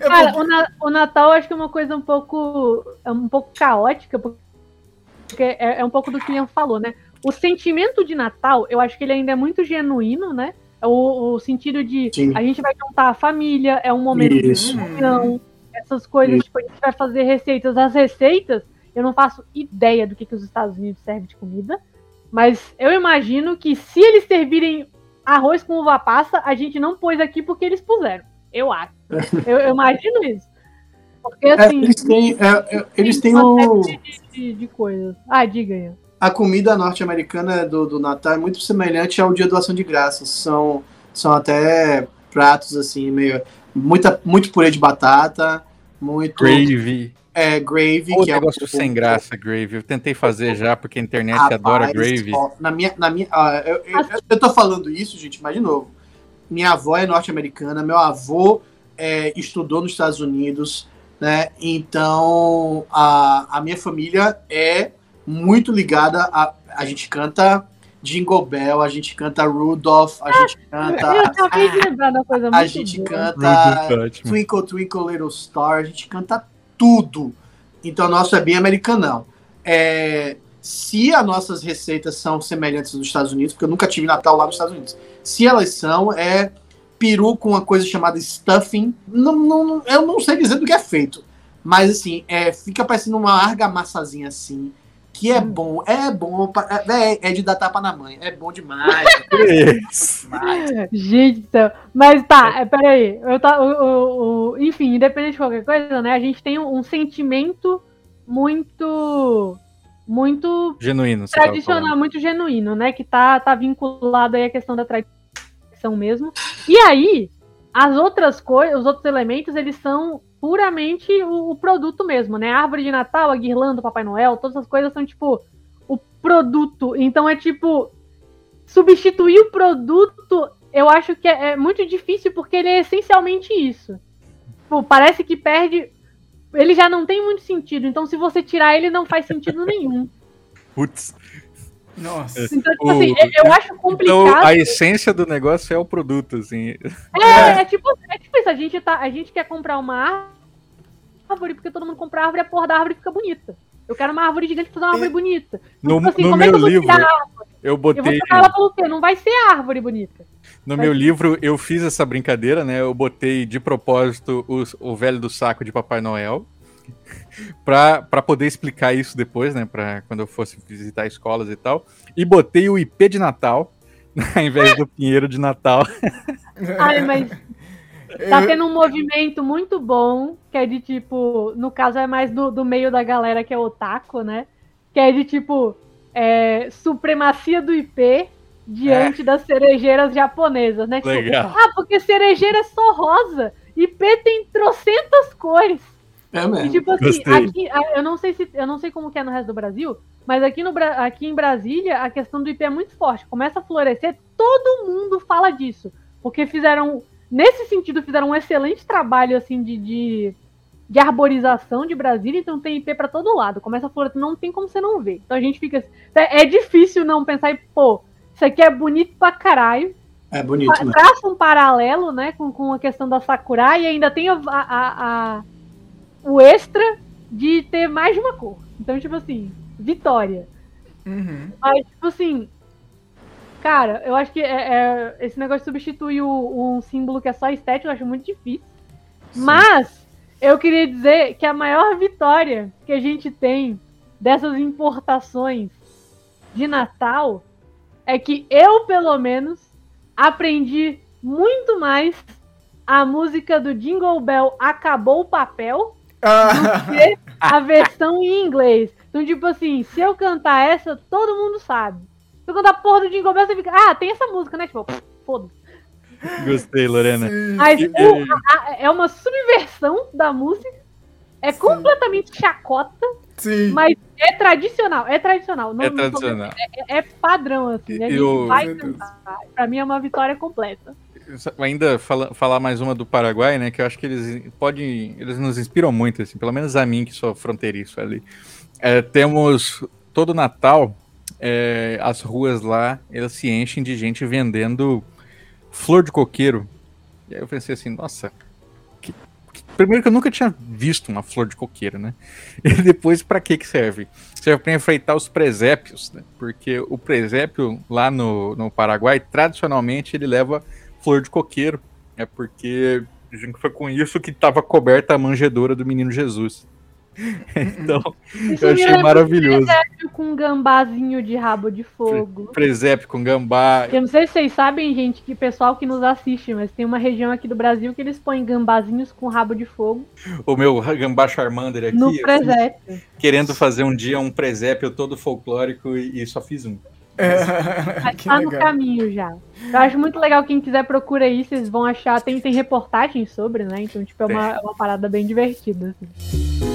Speaker 3: Cara, o, na, o, Natal acho que é uma coisa um pouco, é um pouco caótica, porque é, é um pouco do que o Ian falou, né? O sentimento de Natal, eu acho que ele ainda é muito genuíno, né? É o, o sentido de Sim. a gente vai juntar a família, é um momento Isso. de união, essas coisas, Isso. tipo, a gente vai fazer receitas. As receitas, eu não faço ideia do que, que os Estados Unidos servem de comida. Mas eu imagino que se eles servirem arroz com uva passa, a gente não pôs aqui porque eles puseram. Eu acho. eu, eu imagino isso. Porque é, assim.
Speaker 4: É, eles têm, é, é eles têm o. De,
Speaker 3: de, de, coisas. Ah, diga aí.
Speaker 4: A comida norte-americana do, do Natal é muito semelhante ao dia do Ação de Graças. São, são até pratos assim, meio. Muita, muito purê de batata, muito.
Speaker 2: Gravy
Speaker 4: é, Gravy,
Speaker 2: que é negócio sem graça, Gravy. Eu tentei fazer já, porque a internet Rapaz, adora Gravy.
Speaker 4: Ó, na minha, na minha, uh, eu, eu, eu, tô falando isso, gente, mas de novo. Minha avó é norte-americana, meu avô é, estudou nos Estados Unidos, né? Então, a, a minha família é muito ligada a. A gente canta Jingle Bell, a gente canta Rudolph, a gente canta. Eu de lembrar da coisa muito A gente boa. canta Twinkle Twinkle Little Star, a gente canta tudo. Então, nosso é bem americanão. É, se as nossas receitas são semelhantes dos Estados Unidos, porque eu nunca tive Natal lá nos Estados Unidos, se elas são, é peru com uma coisa chamada stuffing. Não, não, eu não sei dizer do que é feito, mas assim, é, fica parecendo uma argamassazinha assim que é bom, é bom, é, é de dar tapa na mãe, é bom demais. é
Speaker 3: demais. Gente, mas tá, é, peraí, eu tá, o, o, o, enfim, independente de qualquer coisa, né, a gente tem um, um sentimento muito muito
Speaker 2: genuíno,
Speaker 3: tradicional, muito genuíno, né, que tá, tá vinculado aí à questão da tradição mesmo. E aí, as outras coisas, os outros elementos, eles são puramente o, o, produto mesmo, né? A árvore de Natal, a guirlanda, o Papai Noel, todas as coisas são tipo o produto. Então é tipo substituir o produto. Eu acho que é, é muito difícil porque ele é essencialmente isso. Tipo, parece que perde. Ele já não tem muito sentido. Então se você tirar ele, não faz sentido nenhum.
Speaker 2: Putz.
Speaker 3: Nossa. Então, tipo assim, o... eu acho então, complicado. Então,
Speaker 2: a essência do negócio é o produto, assim.
Speaker 3: É, é, é tipo, é tipo isso. A gente, tá, a gente quer comprar uma árvore, porque todo mundo compra árvore e a porra da árvore fica bonita. Eu quero uma árvore gigante pra fazer uma árvore bonita.
Speaker 2: Então, no, tipo assim, no meu é livro, eu, eu botei. Eu vou
Speaker 3: ela pelo quê? Não vai ser árvore bonita.
Speaker 2: No meu livro, eu fiz essa brincadeira, né? Eu botei de propósito os, o velho do saco de Papai Noel. pra, pra poder explicar isso depois, né? Pra quando eu fosse visitar escolas e tal. E botei o IP de Natal, ao invés do Pinheiro de Natal.
Speaker 3: Ai, mas tá tendo um movimento muito bom, que é de tipo, no caso é mais do, do meio da galera que é otaku, né? Que é de tipo, é, supremacia do IP diante é. das cerejeiras japonesas, né? Tipo,
Speaker 2: Legal.
Speaker 3: ah, porque cerejeira é só rosa. IP tem trocentas cores.
Speaker 4: É mesmo.
Speaker 3: E, tipo assim, aqui, eu não sei se eu não sei como que é no resto do Brasil, mas aqui, no, aqui em Brasília a questão do IP é muito forte. Começa a florescer, todo mundo fala disso. Porque fizeram, nesse sentido, fizeram um excelente trabalho assim de, de, de arborização de Brasília, então tem IP para todo lado. Começa a florescer, não tem como você não ver. Então a gente fica. É, é difícil não pensar e, pô, isso aqui é bonito pra caralho.
Speaker 4: É bonito, né?
Speaker 3: Traça um paralelo, né, com, com a questão da Sakurai e ainda tem a, a, a, o extra de ter mais de uma cor. Então, tipo assim, vitória.
Speaker 1: Uhum.
Speaker 3: Mas, tipo assim, cara, eu acho que é, é, esse negócio de substituir o, um símbolo que é só estético, eu acho muito difícil. Sim. Mas, eu queria dizer que a maior vitória que a gente tem dessas importações de Natal é que eu, pelo menos, aprendi muito mais a música do Jingle Bell Acabou o Papel do que a versão em inglês. Então, tipo assim, se eu cantar essa, todo mundo sabe. Eu cantar a porra do Jingle Bell, você fica, ah, tem essa música, né? Tipo, foda-se.
Speaker 2: Gostei, Lorena.
Speaker 3: Mas o, a, é uma subversão da música. É Sim. completamente chacota.
Speaker 1: Sim.
Speaker 3: Mas é tradicional, é tradicional.
Speaker 2: Não, é tradicional.
Speaker 3: É, é, padrão, assim. A gente eu... vai cantar. Pra mim é uma vitória completa.
Speaker 2: Ainda fala, falar mais uma do Paraguai, né? Que eu acho que eles podem. Eles nos inspiram muito, assim, pelo menos a mim, que sou fronteiriço ali. É, temos todo Natal, é, as ruas lá, elas se enchem de gente vendendo flor de coqueiro. E aí eu pensei assim, nossa, Primeiro que eu nunca tinha visto uma flor de coqueiro, né? E depois, para que que serve? Serve para enfeitar os presépios, né? Porque o presépio lá no, no Paraguai, tradicionalmente, ele leva flor de coqueiro. É porque foi com isso que estava coberta a manjedoura do menino Jesus. então,
Speaker 3: Isso
Speaker 2: eu achei maravilhoso.
Speaker 3: Presépio com gambazinho de rabo de fogo.
Speaker 2: Presépio com gambá.
Speaker 3: Eu não sei se vocês sabem, gente, que pessoal que nos assiste, mas tem uma região aqui do Brasil que eles põem gambazinhos com rabo de fogo.
Speaker 2: O meu gambá Charmander aqui.
Speaker 3: No presépio.
Speaker 2: Querendo fazer um dia um presépio todo folclórico e, e só fiz um.
Speaker 3: É, Mas tá no caminho já. Eu acho muito legal, quem quiser procura aí, vocês vão achar, tem, tem reportagens sobre, né? Então, tipo, é uma, é uma parada bem divertida. Assim.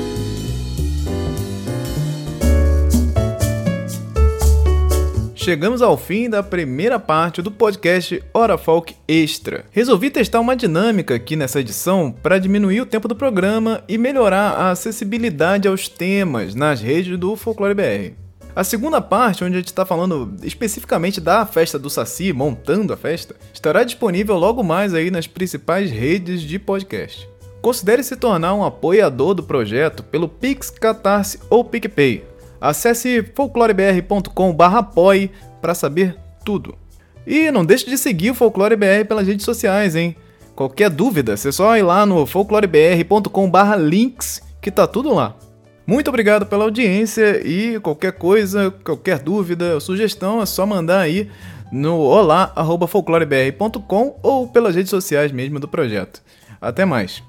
Speaker 1: Chegamos ao fim da primeira parte do podcast Hora Folk Extra. Resolvi testar uma dinâmica aqui nessa edição para diminuir o tempo do programa e melhorar a acessibilidade aos temas nas redes do Folclore BR. A segunda parte, onde a gente está falando especificamente da festa do Saci, montando a festa, estará disponível logo mais aí nas principais redes de podcast. Considere se tornar um apoiador do projeto pelo Pix, Catarse ou PicPay. Acesse folclorebr.com/apoie para saber tudo. E não deixe de seguir o Folclore BR pelas redes sociais, hein? Qualquer dúvida, você só ir lá no folclorebr.com/links que tá tudo lá. Muito obrigado pela audiência e qualquer coisa, qualquer dúvida, sugestão é só mandar aí no olá@folclorebr.com ou pelas redes sociais mesmo do projeto. Até mais.